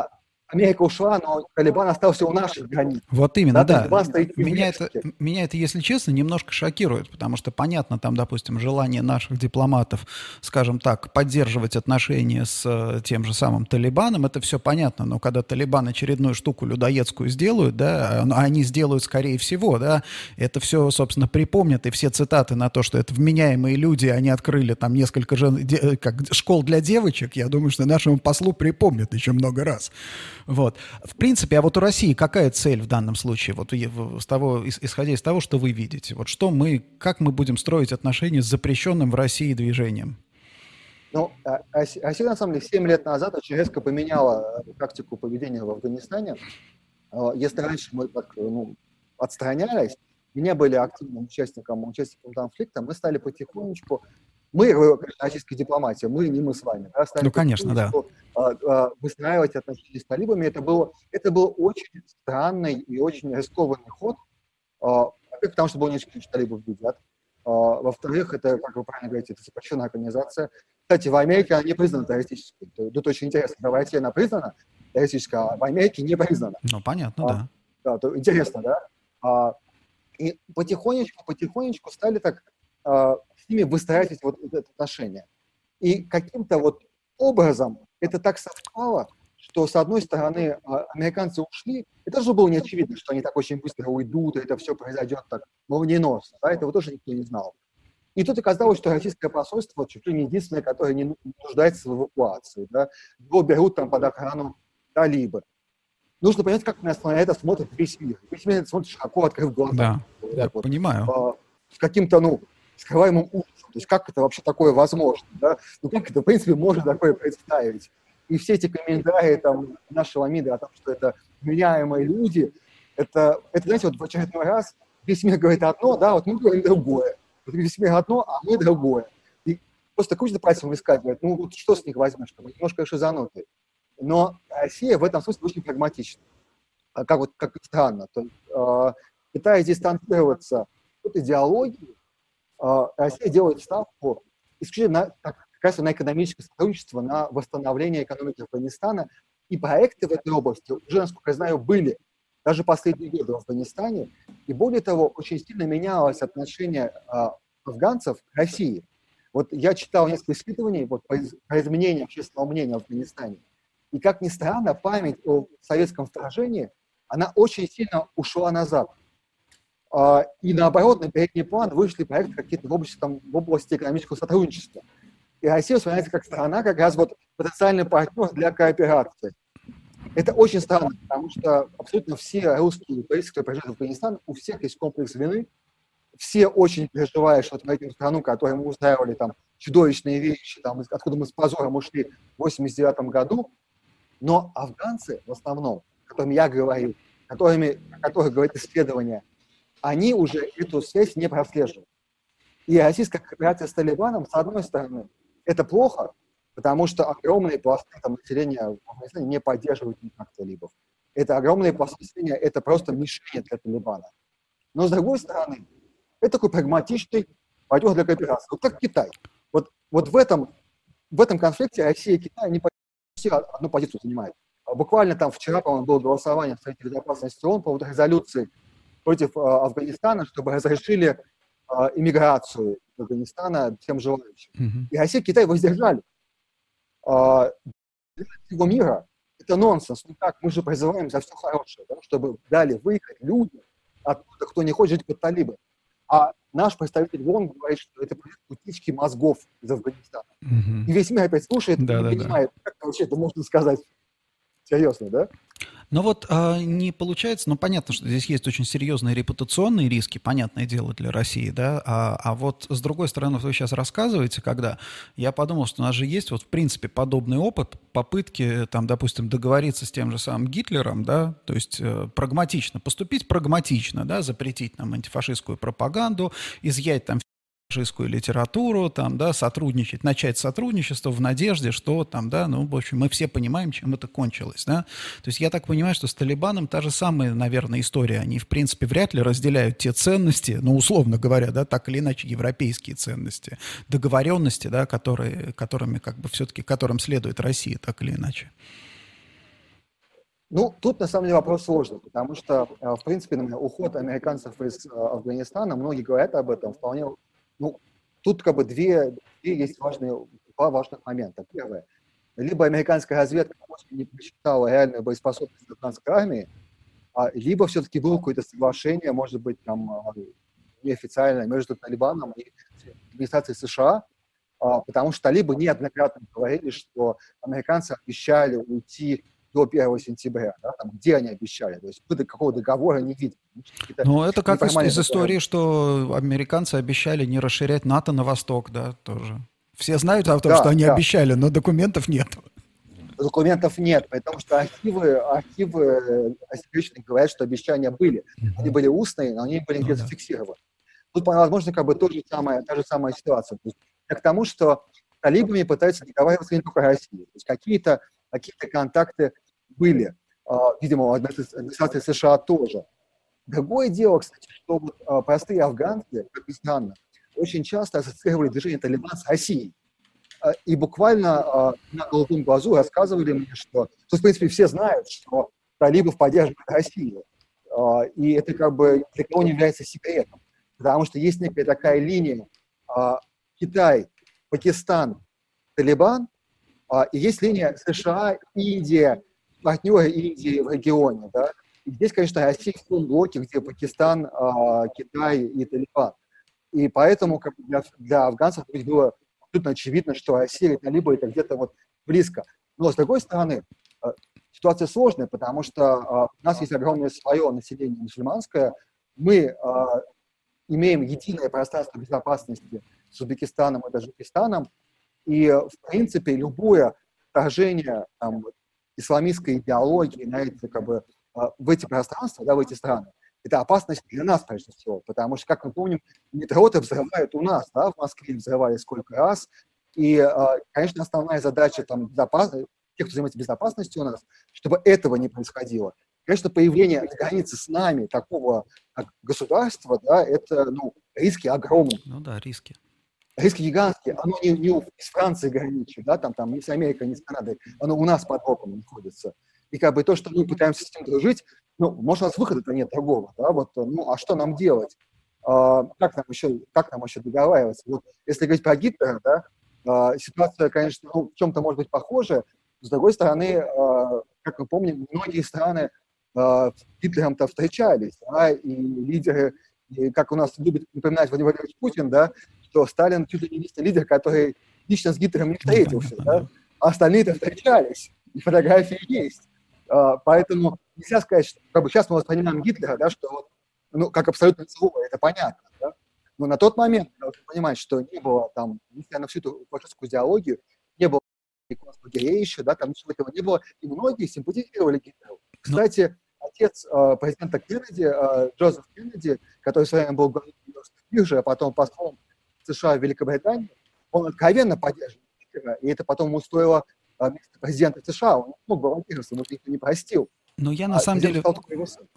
Америка ушла, но Талибан остался у наших границ. Вот именно, да. да. Меня, это, меня это, если честно, немножко шокирует, потому что понятно, там, допустим, желание наших дипломатов, скажем так, поддерживать отношения с э, тем же самым Талибаном, это все понятно, но когда Талибан очередную штуку людоедскую сделают, да, а они сделают, скорее всего, да, это все, собственно, припомнят, и все цитаты на то, что это вменяемые люди, они открыли там несколько жен, де, э, как, школ для девочек, я думаю, что нашему послу припомнят еще много раз. Вот. В принципе, а вот у России какая цель в данном случае, вот с того, исходя из того, что вы видите? Вот что мы, как мы будем строить отношения с запрещенным в России движением? Ну, а, а Россия, на самом деле, 7 лет назад очень резко поменяла э, тактику поведения в Афганистане. А, если раньше мы так, ну, отстранялись, не были активным участником, участником конфликта, мы стали потихонечку мы, э, российская дипломатия, мы, не мы с вами, да, ну, конечно, да. А, а, выстраивать отношения с талибами, это было, это был очень странный и очень рискованный ход, а, потому что было несколько талибов бедят, во-вторых, это, как вы правильно говорите, это запрещенная организация. Кстати, в Америке она не признана террористической. Тут очень интересно, в России она признана террористической, а в Америке не признана. Ну, понятно, а, да. Да, то интересно, да? А, и потихонечку, потихонечку стали так с ними выстраивать вот это отношение. И каким-то вот образом это так совпало, что, с одной стороны, а, американцы ушли, это же было не очевидно, что они так очень быстро уйдут, и это все произойдет так молниеносно, да, этого тоже никто не знал. И тут оказалось, что российское посольство чуть ли не единственное, которое не нуждается в эвакуации, да, его берут там под охрану талибы. Нужно понять, как на это смотрит весь мир. Весь мир смотрит широко, открыв глаза. Да, я вот, понимаю. А, с каким-то, ну, скрываемым ужасом. То есть как это вообще такое возможно? Да? Ну как это, в принципе, можно такое представить? И все эти комментарии там, нашего МИДа о том, что это вменяемые люди, это, это, знаете, вот в очередной раз весь мир говорит одно, да, вот мы говорим другое. Вот весь мир одно, а мы другое. И просто крутит пальцем искать, говорит, ну вот что с них возьмешь, как немножко шизанутые. Но Россия в этом смысле очень прагматична. А как вот как странно. То есть, э, пытаясь дистанцироваться от идеологии, Россия делает ставку исключительно на, как раз на экономическое сотрудничество, на восстановление экономики Афганистана. И проекты в этой области уже, насколько я знаю, были даже последние годы в Афганистане. И более того, очень сильно менялось отношение а, афганцев к России. Вот я читал несколько исследований вот, по, по изменению общественного мнения в Афганистане. И, как ни странно, память о советском вторжении, она очень сильно ушла назад. А, и наоборот, на передний план вышли проекты какие-то в области, там, в области экономического сотрудничества. И Россия воспринимается как страна, как раз вот потенциальный партнер для кооперации. Это очень странно, потому что абсолютно все русские туристы, которые приезжают в Афганистан, у всех есть комплекс вины, все очень переживают, что эту страну, которую мы устраивали там чудовищные вещи, там, откуда мы с позором ушли в 89 году, но афганцы в основном, которыми я говорю, которыми, о которых говорит исследование, они уже эту связь не прослеживают. И российская кооперация с Талибаном, с одной стороны, это плохо, потому что огромные пласты там, населения в Афганистане не поддерживают никак талибов. Это огромные пласты населения, это просто мишень для Талибана. Но с другой стороны, это такой прагматичный пойдет для кооперации. Вот как Китай. Вот, вот в, этом, в этом конфликте Россия и Китай не все одну позицию занимают. Буквально там вчера, по-моему, было голосование в Совете Безопасности ООН по поводу резолюции против э, Афганистана, чтобы разрешили э, иммиграцию из Афганистана всем желающим. Mm-hmm. И Россия и Китай воздержали. Э, для всего мира это нонсенс. Ну как, мы же призываем за все хорошее, да, чтобы дали выехать люди оттуда, кто не хочет жить под талибы. А наш представитель ВОН говорит, что это утечки мозгов из Афганистана. Угу. И весь мир опять слушает да, и да, понимает, да. как вообще это можно сказать серьезно, да? Но вот а, не получается, ну понятно, что здесь есть очень серьезные репутационные риски, понятное дело, для России, да, а, а вот с другой стороны, вы сейчас рассказываете, когда я подумал, что у нас же есть вот в принципе подобный опыт, попытки там, допустим, договориться с тем же самым Гитлером, да, то есть э, прагматично, поступить прагматично, да, запретить нам антифашистскую пропаганду, изъять там фашистскую литературу, там, да, сотрудничать, начать сотрудничество в надежде, что там, да, ну, в общем, мы все понимаем, чем это кончилось, да. То есть я так понимаю, что с Талибаном та же самая, наверное, история. Они, в принципе, вряд ли разделяют те ценности, ну, условно говоря, да, так или иначе, европейские ценности, договоренности, да, которые, которыми, как бы, все-таки, которым следует Россия, так или иначе. Ну, тут на самом деле вопрос сложный, потому что, э, в принципе, уход американцев из э, Афганистана, многие говорят об этом, вполне ну, тут как бы две, две есть важные, два важных момента. Первое. Либо американская разведка не посчитала реальную боеспособность афганской армии, либо все-таки было какое-то соглашение, может быть, там, а, неофициальное между Талибаном и администрацией США, а, потому что талибы неоднократно говорили, что американцы обещали уйти до 1 сентября, да, там, где они обещали, то есть какого договора не видно. Ну, это как из, из истории, что американцы обещали не расширять НАТО на восток, да, тоже. Все знают о том, да, что они да. обещали, но документов нет. Документов нет, потому что архивы, архивы секретных говорят, что обещания были. Они были устные, но они были ну, где-то да. Тут, возможно, как бы то же самое, та же самая ситуация. То есть, к тому, что талибами пытаются договариваться не только России. То есть какие-то какие контакты были, а, видимо, у администрации США тоже. Другое дело, кстати, что вот а, простые афганцы, как ни странно, очень часто ассоциировали движение Талибан с Россией. А, и буквально на голубом глазу рассказывали мне, что, то, в принципе, все знают, что талибов поддерживает Россию. И это как бы для кого не является секретом. Потому что есть некая такая линия Китай, Пакистан, Талибан, и есть линия США, Индия, партнеры Индии в регионе. Да? И здесь, конечно, Россия в том блоке, где Пакистан, э, Китай и Талибан. И поэтому как для, для афганцев было абсолютно очевидно, что Россия и Талибы это где-то вот близко. Но, с другой стороны, э, ситуация сложная, потому что э, у нас есть огромное свое население мусульманское. Мы имеем единое пространство безопасности с Узбекистаном и Таджикистаном, и, в принципе, любое вторжение там, исламистской идеологии на эти, как бы, а, в эти пространства, да, в эти страны, это опасность для нас, прежде всего, потому что, как мы помним, метро-то взрывают у нас, да, в Москве взрывали сколько раз, и, а, конечно, основная задача там, безопасности, тех, кто занимается безопасностью у нас, чтобы этого не происходило. Конечно, появление на границе с нами такого государства, да, это, ну, риски огромные. Ну да, риски риски гигантские, оно не, не с Францией граничит, да, там, там, не с Америкой, не с Канадой, оно у нас под боком находится. И как бы то, что мы пытаемся с этим дружить, ну, может, у нас выхода-то нет другого, да, вот, ну, а что нам делать? как нам еще, как нам еще договариваться? Вот если говорить про Гитлера, да, ситуация, конечно, ну, в чем-то может быть похожа, с другой стороны, как мы помним, многие страны с Гитлером-то встречались, да, и лидеры, и как у нас любит напоминать Владимир Путин, да, что Сталин чуть ли не единственный лидер, который лично с Гитлером не встретился, да, а остальные-то встречались, и фотографии есть. А, поэтому нельзя сказать, что как бы сейчас мы воспринимаем Гитлера, да, что вот, ну, как абсолютно зло, это понятно. Да? Но на тот момент надо понимать, что не было там, несмотря на всю эту фашистскую идеологию, не было концлагерей еще, да, там ничего этого не было, и многие симпатизировали Гитлеру. Ну, Кстати, отец э, президента Кеннеди, э, Джозеф Кеннеди, который в свое время был главой биржи, а потом послом США в Великобритании, он откровенно поддерживал Гитлера, и это потом ему стоило э, место президента США. Он мог баллотироваться, но никто не простил. Но я на а самом деле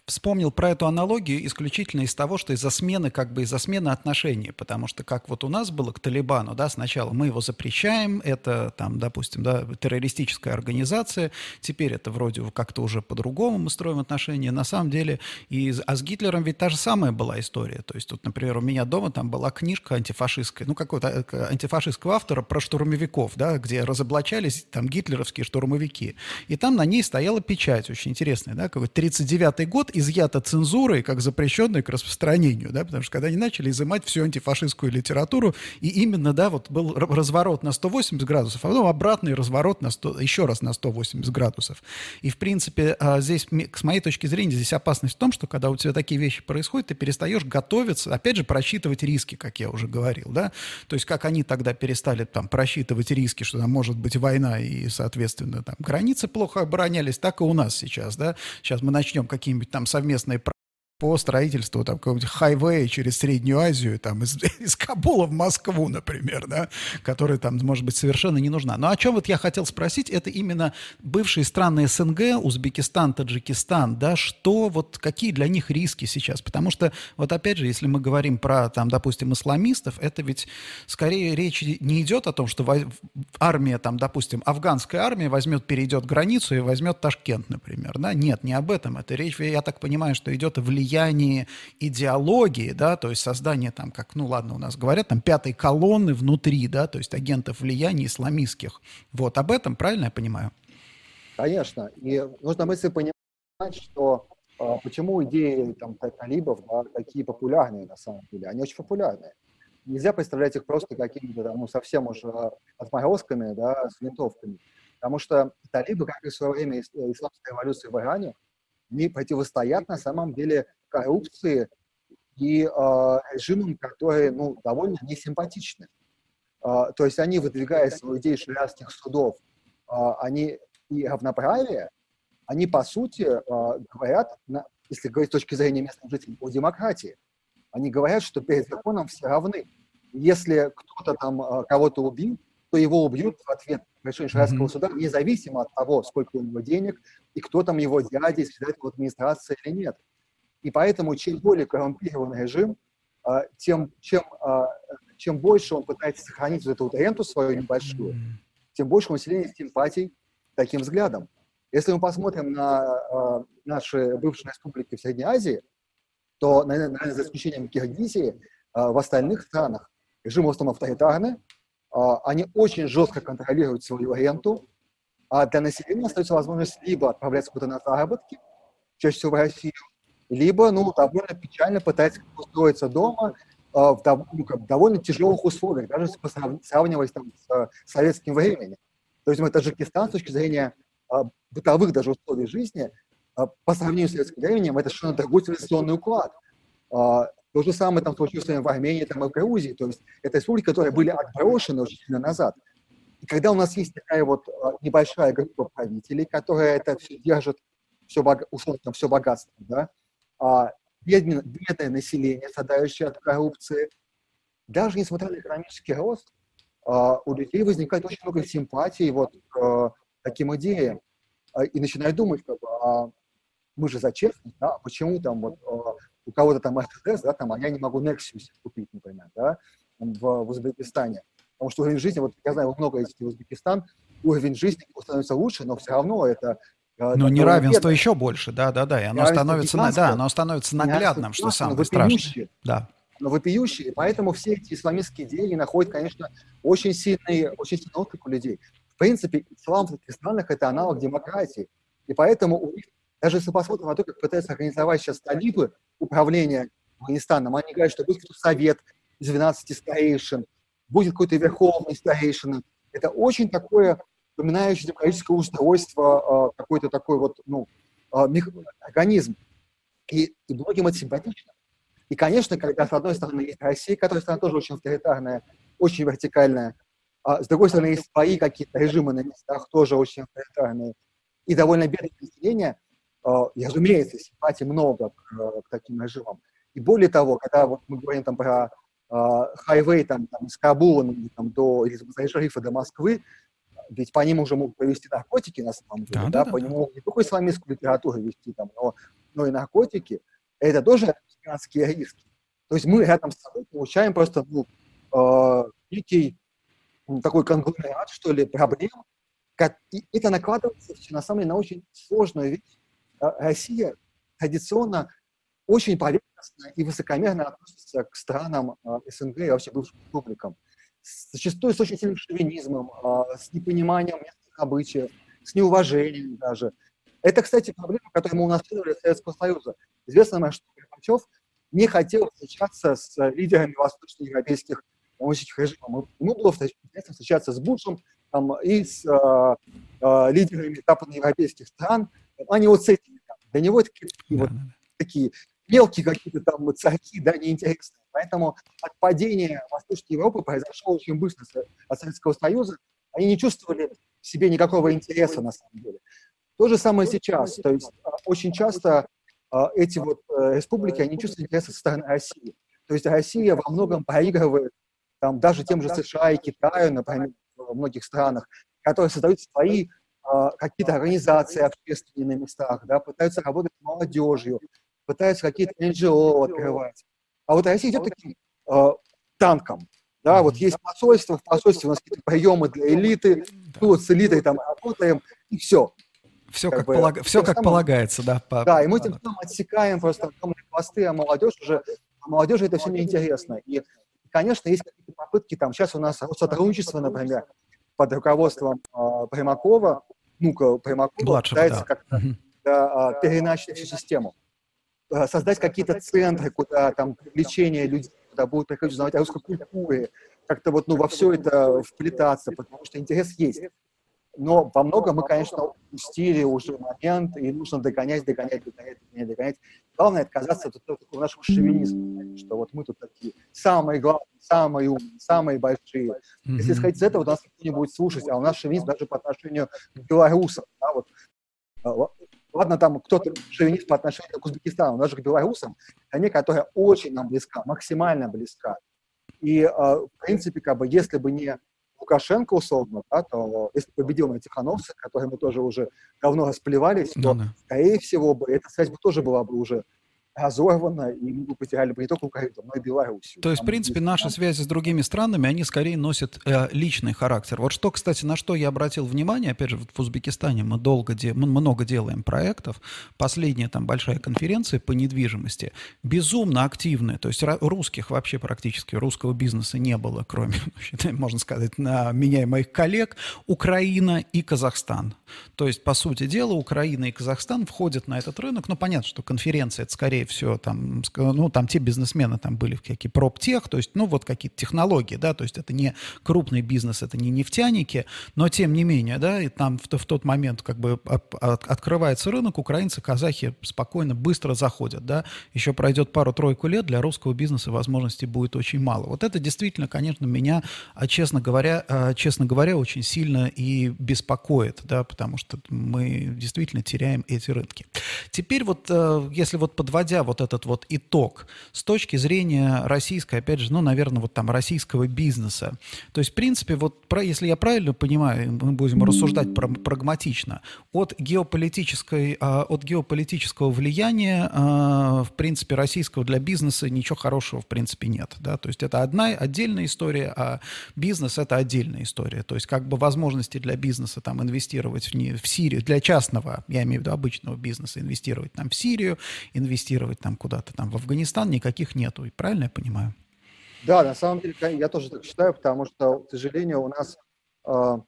вспомнил про эту аналогию исключительно из того, что из-за смены, как бы из-за смены отношений, потому что как вот у нас было к Талибану, да, сначала мы его запрещаем, это там, допустим, да, террористическая организация, теперь это вроде как-то уже по-другому мы строим отношения, на самом деле, и, а с Гитлером ведь та же самая была история, то есть тут, например, у меня дома там была книжка антифашистская, ну, какого-то э, антифашистского автора про штурмовиков, да, где разоблачались там гитлеровские штурмовики, и там на ней стояла печать, очень интересная, интересное, да, какой 39-й год изъято цензурой как запрещенный к распространению, да, потому что когда они начали изымать всю антифашистскую литературу, и именно, да, вот был разворот на 180 градусов, а потом обратный разворот на 100, еще раз на 180 градусов. И, в принципе, а, здесь, с моей точки зрения, здесь опасность в том, что когда у тебя такие вещи происходят, ты перестаешь готовиться, опять же, просчитывать риски, как я уже говорил, да, то есть как они тогда перестали там просчитывать риски, что там может быть война и, соответственно, там границы плохо оборонялись, так и у нас сейчас, да, сейчас мы начнем какие-нибудь там совместные по строительству там какого-нибудь хайвея через Среднюю Азию, там из, из Кабула в Москву, например, да, которая там, может быть, совершенно не нужна. Но о чем вот я хотел спросить, это именно бывшие страны СНГ, Узбекистан, Таджикистан, да, что вот, какие для них риски сейчас? Потому что, вот опять же, если мы говорим про, там, допустим, исламистов, это ведь скорее речь не идет о том, что армия, там, допустим, афганская армия возьмет, перейдет границу и возьмет Ташкент, например, да, нет, не об этом, это речь, я так понимаю, что идет о влиянии влиянии идеологии, да, то есть создание там, как, ну ладно, у нас говорят, там пятой колонны внутри, да, то есть агентов влияния исламистских. Вот об этом, правильно я понимаю? Конечно. И нужно мысль понимать, что а, почему идеи там, талибов да, такие популярные на самом деле. Они очень популярные. Нельзя представлять их просто какими-то ну, совсем уже отморозками, да, с винтовками. Потому что талибы, как и в свое время исламская революция в Иране, не противостоят на самом деле коррупции и э, режимам, которые ну, довольно несимпатичны. Э, то есть они, выдвигая идею шариатских судов, э, они и равноправие, они, по сути, э, говорят, на, если говорить с точки зрения местных жителей, о демократии. Они говорят, что перед законом все равны. Если кто-то там э, кого-то убил, то его убьют в ответ решение шариатского mm-hmm. суда, независимо от того, сколько у него денег и кто там его дядя, если это администрация или нет. И поэтому чем более коррумпированный режим, а, тем, чем, а, чем больше он пытается сохранить вот эту вот ренту свою небольшую, тем больше у населения симпатий таким взглядом. Если мы посмотрим на а, наши бывшие республики в Средней Азии, то, наверное, за исключением Киргизии, в остальных странах режим в основном авторитарный, они очень жестко контролируют свою ренту, а для населения остается возможность либо отправляться куда-то на заработки, чаще всего в Россию, либо, ну, довольно печально пытаться устроиться дома в ну, как, довольно тяжелых условиях, даже сравниваясь там, с советским временем. То есть, Таджикистан с точки зрения э, бытовых даже условий жизни, э, по сравнению с советским временем, это совершенно другой цивилизационный уклад. Э, то же самое там случилось в Армении там, и в Грузии. То есть это республики, которые были отброшены очень сильно назад. И когда у нас есть такая вот а, небольшая группа правителей, которая это все держит, все, условно, все богатство, да, а бедное, бедное население, страдающее от коррупции, даже несмотря на экономический рост, а, у людей возникает очень много симпатий вот к а, таким идеям. И начинают думать, как бы, а мы же за честность, да, почему там вот у кого-то там РТС, да, там, а я не могу Nexus купить, например, да, в, в Узбекистане. Потому что уровень жизни, вот я знаю, много ездите в Узбекистан, уровень жизни становится лучше, но все равно это э, но неравенство еще больше, да, да, да, и оно становится, да, оно становится наглядным, что самое страшное. Да. вопиющие, и поэтому все эти исламистские идеи находят, конечно, очень сильный, очень сильный отклик у людей. В принципе, ислам в таких странах – это аналог демократии, и поэтому у них, даже если посмотрим на то, как пытаются организовать сейчас талибы управление Афганистаном, они говорят, что будет совет из 12 старейшин, будет какой-то верховный старейшина. Это очень такое, напоминающее демократическое устройство, а, какой-то такой вот, ну, а, организм. И, и многим это симпатично. И, конечно, когда с одной стороны есть Россия, которая страна тоже очень авторитарная, очень вертикальная, а с другой стороны есть свои какие-то режимы на местах, тоже очень авторитарные, и довольно бедное население, а, и, разумеется, симпатий много к, к таким режимам. И более того, когда вот мы говорим там про хайвей там, там, из Кабула ну, там, до, или из Шарифа до Москвы, ведь по ним уже могут провести наркотики на самом деле, да, да, да по да. нему не только исламистскую литературу вести, там, но, но и наркотики. Это тоже гигантские риски. То есть мы рядом с собой получаем просто ну, э, некий ну, такой конгломерат, что ли, проблем. Как, и это накладывается на самом деле на очень сложную вещь. Э, Россия традиционно очень поверхностно и высокомерно относится к странам э, СНГ и вообще бывшим республикам зачастую с очень сильным шовинизмом, а, с непониманием местных обычаев, с неуважением даже. Это, кстати, проблема, которую мы унаследовали от Советского Союза. Известно нам, что Горбачев не хотел встречаться с лидерами восточноевропейских коммунистических режимов. Ему было интересно встречаться с Бушем там, и с э, э, лидерами западноевропейских стран, а не вот с этими. Для него это такие, вот, такие мелкие какие-то там царьки, да, неинтересные. Поэтому отпадение Восточной Европы произошло очень быстро от Советского Союза. Они не чувствовали в себе никакого интереса на самом деле. То же самое сейчас. То есть а, очень часто а, эти вот э, республики, они чувствуют интерес со стороны России. То есть Россия во многом проигрывает там, даже тем же США и Китаю, например, в многих странах, которые создают свои а, какие-то организации общественные на местах, да, пытаются работать с молодежью, пытаются какие-то НГО открывать. А вот Россия идет таким э, танком. Да, вот есть посольство, в посольстве у нас какие-то приемы для элиты, ну вот с элитой там работаем, и все. Все как, как, бы, полаг... все как полагается, да. По... Да, и мы тем самым отсекаем просто огромные пласты, а молодежь уже, а молодежи это все неинтересно. И, конечно, есть какие-то попытки, там, сейчас у нас сотрудничество, например, под руководством э, Примакова, ну-ка, Примакова Младшего, пытается да. как-то угу. да, а, переначать всю систему. Э, создать какие-то центры, куда там привлечение людей, куда будут приходить узнавать о русской культуре, как-то вот ну, во все это вплетаться, потому что интерес есть. Но во многом мы, конечно, упустили уже момент, и нужно догонять, догонять, догонять, догонять, догонять. Главное отказаться от этого нашего шовинизма, что вот мы тут такие самые главные, самые умные, самые большие. Mm-hmm. Если исходить из этого, нас никто не будет слушать, а у нас шовинизм даже по отношению к белорусам. Да, вот, а, Ладно, там кто-то шовинист по отношению к Узбекистану, даже к белорусам, стране, которая очень нам близка, максимально близка. И, э, в принципе, как бы, если бы не Лукашенко, условно, да, то если победил на Тихановцев, которые мы тоже уже давно расплевались, то, да. скорее всего, бы эта связь бы тоже была бы уже разорвана, и мы бы потеряли бы не только Украину, но и Белоруссию. То есть, в принципе, наши там... связи с другими странами, они скорее носят э, личный характер. Вот что, кстати, на что я обратил внимание, опять же, в Узбекистане мы долго, де... мы много делаем проектов. Последняя там большая конференция по недвижимости, безумно активная, то есть русских вообще практически, русского бизнеса не было, кроме, можно сказать, на меня и моих коллег, Украина и Казахстан. То есть, по сути дела, Украина и Казахстан входят на этот рынок, ну, понятно, что конференция, это скорее все там, ну, там те бизнесмены там были в какие проптех, то есть, ну, вот какие-то технологии, да, то есть это не крупный бизнес, это не нефтяники, но тем не менее, да, и там в, в тот момент как бы открывается рынок, украинцы, казахи спокойно, быстро заходят, да, еще пройдет пару-тройку лет, для русского бизнеса возможностей будет очень мало. Вот это действительно, конечно, меня, а, честно говоря, а, честно говоря, очень сильно и беспокоит, да, потому что мы действительно теряем эти рынки. Теперь вот, э, если вот подводить подводя вот этот вот итог с точки зрения российской, опять же, ну, наверное, вот там российского бизнеса. То есть, в принципе, вот про, если я правильно понимаю, мы будем рассуждать про, прагматично, от геополитической, а, от геополитического влияния, а, в принципе, российского для бизнеса ничего хорошего, в принципе, нет. Да? То есть это одна отдельная история, а бизнес — это отдельная история. То есть как бы возможности для бизнеса там инвестировать в, не, в Сирию, для частного, я имею в виду обычного бизнеса, инвестировать там в Сирию, инвестировать инвестировать там куда-то, там в Афганистан никаких нету, правильно я понимаю? Да, на самом деле я тоже так считаю, потому что, к сожалению, у нас, э, у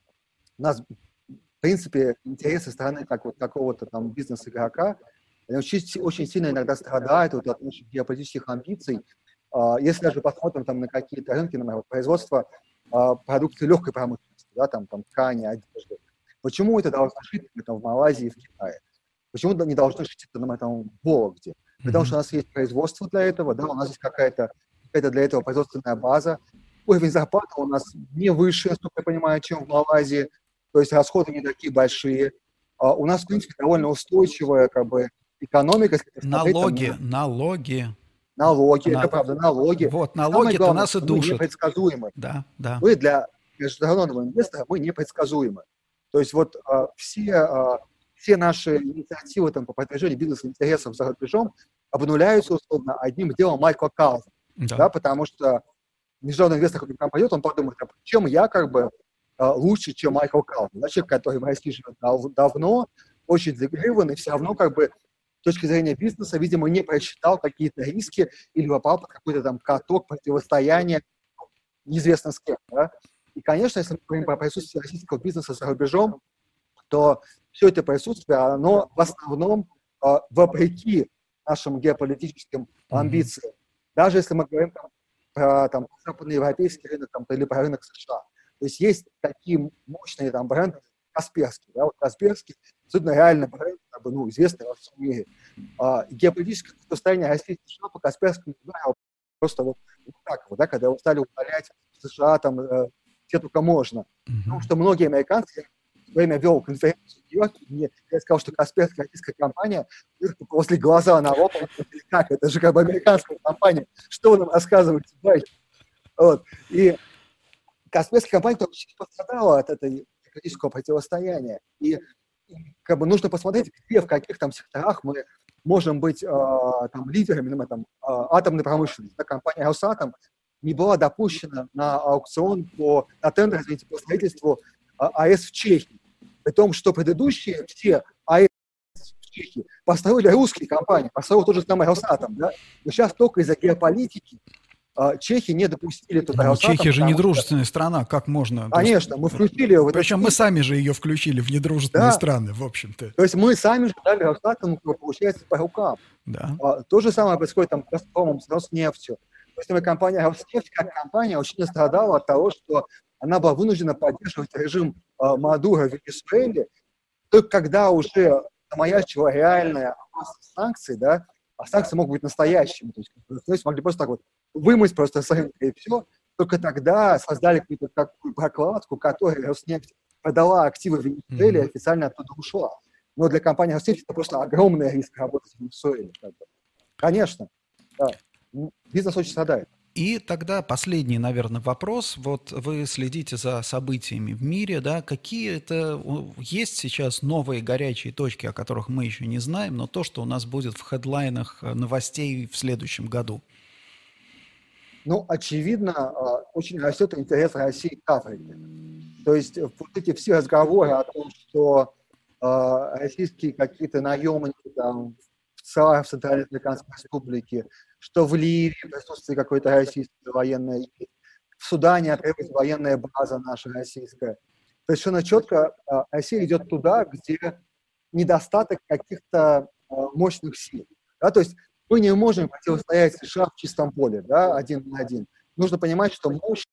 нас в принципе, интересы страны как вот какого-то там бизнес-игрока, очень, очень сильно иногда страдают вот, от наших геополитических амбиций. Э, если даже посмотрим там на какие-то рынки, например, производство э, продукции легкой промышленности, да, там, там ткани, одежды, почему это должно жить там, в Малайзии и в Китае? Почему не должно жить это, там, в Вологде? Потому что у нас есть производство для этого, да, у нас есть какая-то это для этого производственная база. Уровень зарплаты у нас не выше, насколько я понимаю, чем в Малайзии, то есть расходы не такие большие. А у нас, в принципе, довольно устойчивая как бы, экономика. Налоги, там, налоги. Налоги, На... это правда, налоги. Вот, налоги-то нас и душат. Мы непредсказуемы. Да, да. Мы для международного инвестора, мы непредсказуемы. То есть вот а, все, а, все наши инициативы там, по продвижению бизнес-интересов за рубежом обнуляются условно одним делом Майкла Калза да. да, потому что международный инвестор, который к нам пойдет, он подумает, а чем я как бы а, лучше, чем Майкл Калвин, да, человек, который в России живет дав- давно, очень и все равно как бы с точки зрения бизнеса, видимо, не просчитал какие-то риски или попал под какой-то там каток противостояния неизвестно с кем. Да? И, конечно, если мы говорим про присутствие российского бизнеса за рубежом, то все это присутствие, оно в основном э, вопреки нашим геополитическим амбициям, даже если мы говорим там, про там, западноевропейский рынок там, или про рынок США. То есть есть такие мощные там бренды, Касперский. Да, вот Касперский абсолютно реально бренд, как бы, ну, известный во всем мире. А, геополитическое состояние России и США по Касперскому ударило просто вот, вот так вот, да, когда его стали удалять в США там э, где только можно. Потому что многие американцы, время вел конференцию Нью-Йорке, мне я сказал, что Касперская российская компания, после глаза на лоб, как, это же как бы американская компания, что вы нам рассказываете, Вот. И Касперская компания только пострадала от этой политического противостояния. И как бы нужно посмотреть, где, в каких там секторах мы можем быть э, там, лидерами, например, там, э, атомной промышленности. Да, компания «Росатом» не была допущена на аукцион по, на тендер, извините, по строительству АЭС в Чехии. При том, что предыдущие все АЭС в Чехии построили русские компании, построил тот же самый Росатом. Да? Но сейчас только из-за геополитики а, Чехи не допустили туда ну, Росатом. Чехия же недружественная что... страна, как можно? Конечно, мы включили его. Причем мы сами же ее включили в недружественные да. страны, в общем-то. То есть мы сами же дали Росатому, получается, по рукам. Да. А, то же самое происходит там с Газпромом, с Роснефтью. То есть компания Роснефть, как компания, очень страдала от того, что она была вынуждена поддерживать режим Мадура в Венесуэле, только когда уже замаячила реальная опасность санкций, да, а санкции могут быть настоящими, то есть, то есть могли просто так вот вымыть просто с рынка и все, только тогда создали какую-то такую прокладку, которая Роснефть продала активы в Венесуэле mm-hmm. и официально оттуда ушла. Но для компании Роснефть это просто огромный риск работать в Венесуэле. Конечно, да. Бизнес очень страдает. И тогда последний, наверное, вопрос. Вот вы следите за событиями в мире, да, какие это есть сейчас новые горячие точки, о которых мы еще не знаем, но то, что у нас будет в хедлайнах э, новостей в следующем году? Ну, очевидно, а, очень растет интерес России к Африке. То есть вот эти все разговоры о том, что российские какие-то наемники там, в Центральной Африканской Республике, что в Ливии присутствует какой-то российский военный, в Судане требуется военная база наша российская. Совершенно четко а, Россия идет туда, где недостаток каких-то а, мощных сил. Да? То есть мы не можем противостоять США в чистом поле, да, один на один. Нужно понимать, что мощь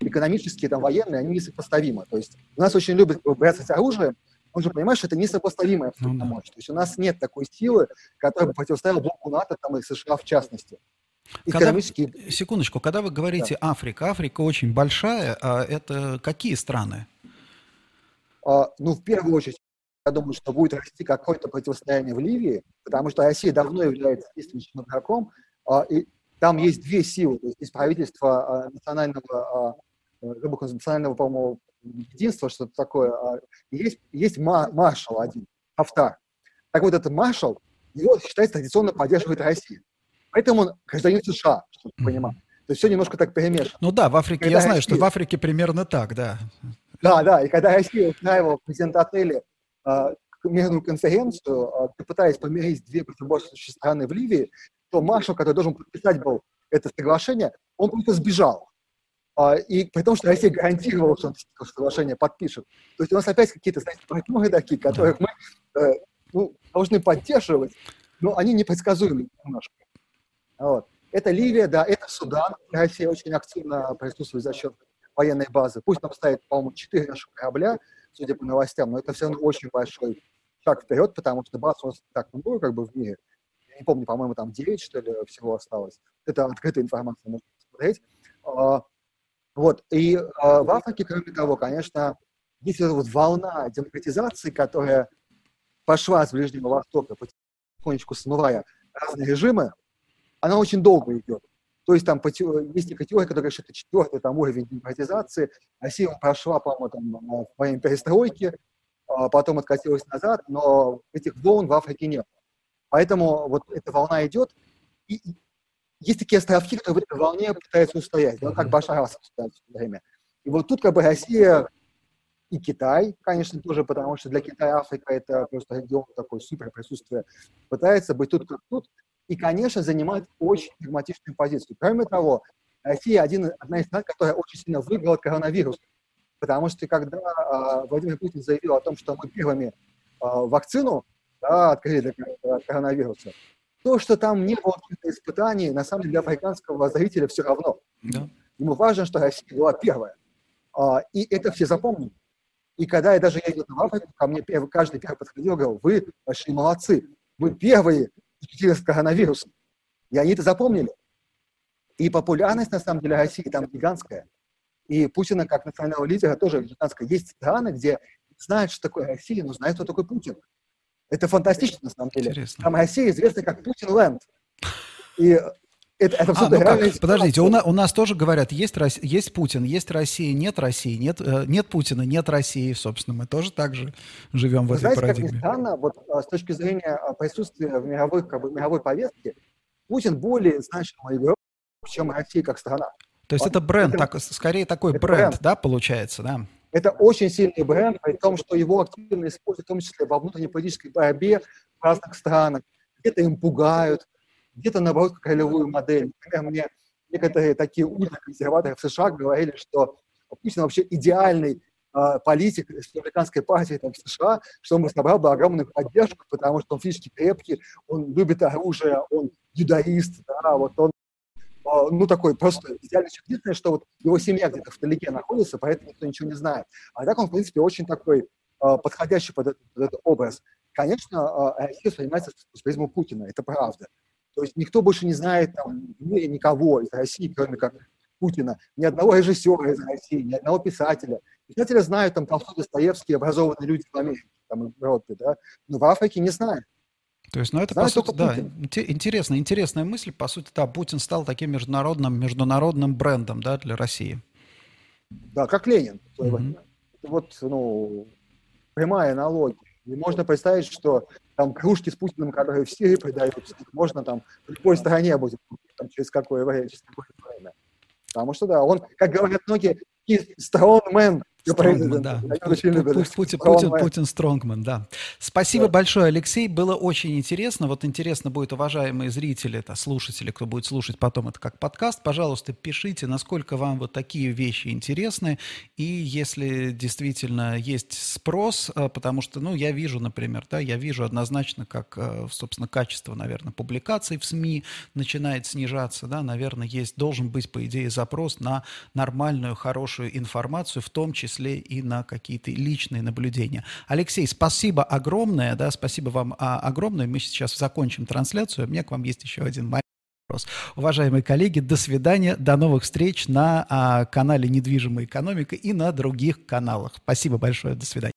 экономические, там, военные, они несопоставимы. То есть у нас очень любят браться оружием, нужно понимать, что это несопоставимая ну, да. мощь. То есть у нас нет такой силы, которая бы противостояла блоку НАТО там, и США в частности. Когда, секундочку, когда вы говорите да. Африка, Африка очень большая, а это какие страны? А, ну, в первую очередь, я думаю, что будет расти какое-то противостояние в Ливии, потому что Россия давно является действующим игроком, а, и там есть две силы. То есть, есть правительство а, национального, а, национального, по-моему, единство, что-то такое. А есть, есть маршал один, Хафтар. Так вот, этот маршал, его, считается, традиционно поддерживает Россия. Поэтому он гражданин США, чтобы ты понимал. То есть все немножко так перемешано. Ну да, в Африке, когда я знаю, Россия... что в Африке примерно так, да. Да, да, и когда Россия устраивала президент отеля э, мирную конференцию, а, пытаясь помирить две противоборствующие страны в Ливии, то Маршал, который должен подписать был это соглашение, он просто сбежал. А, и при том, что Россия гарантировала, что он соглашение подпишет. То есть у нас опять какие-то, знаете, партнеры такие, которых мы э, ну, должны поддерживать, но они непредсказуемы немножко. Вот. Это Ливия, да, это Судан. Россия очень активно присутствует за счет военной базы. Пусть там стоит, по-моему, четыре наших корабля, судя по новостям, но это все равно очень большой шаг вперед, потому что баз у нас так много как бы в мире. Я не помню, по-моему, там 9, что ли, всего осталось. Это открытая информация, можно посмотреть. Вот. И а, в Африке, кроме того, конечно, есть эта вот волна демократизации, которая пошла с Ближнего Востока, потихонечку смывая разные режимы, она очень долго идет. То есть там есть некая теория, которая говорит, что это четвертый там, уровень демократизации. Россия прошла, по-моему, там, во время перестройки, а потом откатилась назад, но этих волн в Африке нет. Поэтому вот эта волна идет, и есть такие островки, которые в этой волне пытаются устоять, да, как Башар Асад в свое время. И вот тут как бы Россия и Китай, конечно, тоже, потому что для Китая Африка это просто регион такой супер присутствие, пытается быть тут как тут, и, конечно, занимает очень прагматичную позицию. Кроме того, Россия один, одна из стран, которая очень сильно выиграла от коронавируса. Потому что когда э, Владимир Путин заявил о том, что мы первыми э, вакцину да, открыли для коронавируса, то, что там не было испытаний, на самом деле для африканского зрителя все равно. Да. Ему важно, что Россия была первая. А, и это все запомнили. И когда я даже ездил в Африку, ко мне первый, каждый первый подходил и говорил, вы большие молодцы, вы первые с коронавирусом. И они это запомнили. И популярность, на самом деле, России там гигантская. И Путина, как национального лидера, тоже гигантская. Есть страны, где знают, что такое Россия, но знают, кто такой Путин. Это фантастично, на самом деле. Интересно. Там Россия известна как Путин-ленд. И это, это а, ну как, подождите, у, на, у нас тоже говорят, есть, есть Путин, есть Россия, нет России, нет, э, нет Путина, нет России, собственно, мы тоже так же живем в Вы этой знаете, парадигме. Как ни странно, вот а, с точки зрения а, присутствия в мировой, как бы, мировой повестке, Путин более значимый игрок, чем Россия как страна. То есть вот. это бренд, это, так, скорее такой бренд, бренд, да, получается, да? Это очень сильный бренд, при том, что его активно используют, в том числе во внутренней политической борьбе в разных странах. Где-то им пугают, где-то, наоборот, как ролевую модель. Например, мне некоторые такие ультраконсерваторы в США говорили, что Путин вообще идеальный э, политик республиканской партии там, в США, что он собрал бы огромную поддержку, потому что он физически крепкий, он любит оружие, он юдаист, да, вот он а, ну, такой просто идеальный человек. Единственное, что вот его семья где-то вдалеке находится, поэтому никто ничего не знает. А так он, в принципе, очень такой э, подходящий под этот, под этот образ. Конечно, э, Россия воспринимается с призму Путина, это правда. То есть никто больше не знает там, в мире никого из России, кроме как Путина, ни одного режиссера из России, ни одного писателя. Писателя знают там Толстой, Достоевский, образованные люди в Америке, там, в Европе, да, но в Африке не знают. То есть, ну это, Знаю по сути, да, интересная, интересная мысль. По сути, да, Путин стал таким международным, международным брендом, да, для России. Да, как Ленин. Mm-hmm. Вот, ну, прямая аналогия. И можно представить, что там кружки с Путиным, которые в Сирии продаются, можно там в любой стране будет там, через какое время, через какое время. Потому что, да, он, как говорят многие, strongman, Стронгман, да. Путин, Путин, Путин Стронгман, да. Спасибо да. большое, Алексей. Было очень интересно. Вот интересно будет, уважаемые зрители, это слушатели, кто будет слушать потом это как подкаст, пожалуйста, пишите, насколько вам вот такие вещи интересны. И если действительно есть спрос, э, потому что, ну, я вижу, например, да, я вижу однозначно, как, э, собственно, качество, наверное, публикаций в СМИ начинает снижаться, да, наверное, есть, должен быть, по идее, запрос на нормальную, хорошую информацию, в том числе числе и на какие-то личные наблюдения. Алексей, спасибо огромное, да, спасибо вам а, огромное. Мы сейчас закончим трансляцию. У меня к вам есть еще один маленький вопрос. Уважаемые коллеги, до свидания, до новых встреч на а, канале «Недвижимая экономика» и на других каналах. Спасибо большое, до свидания.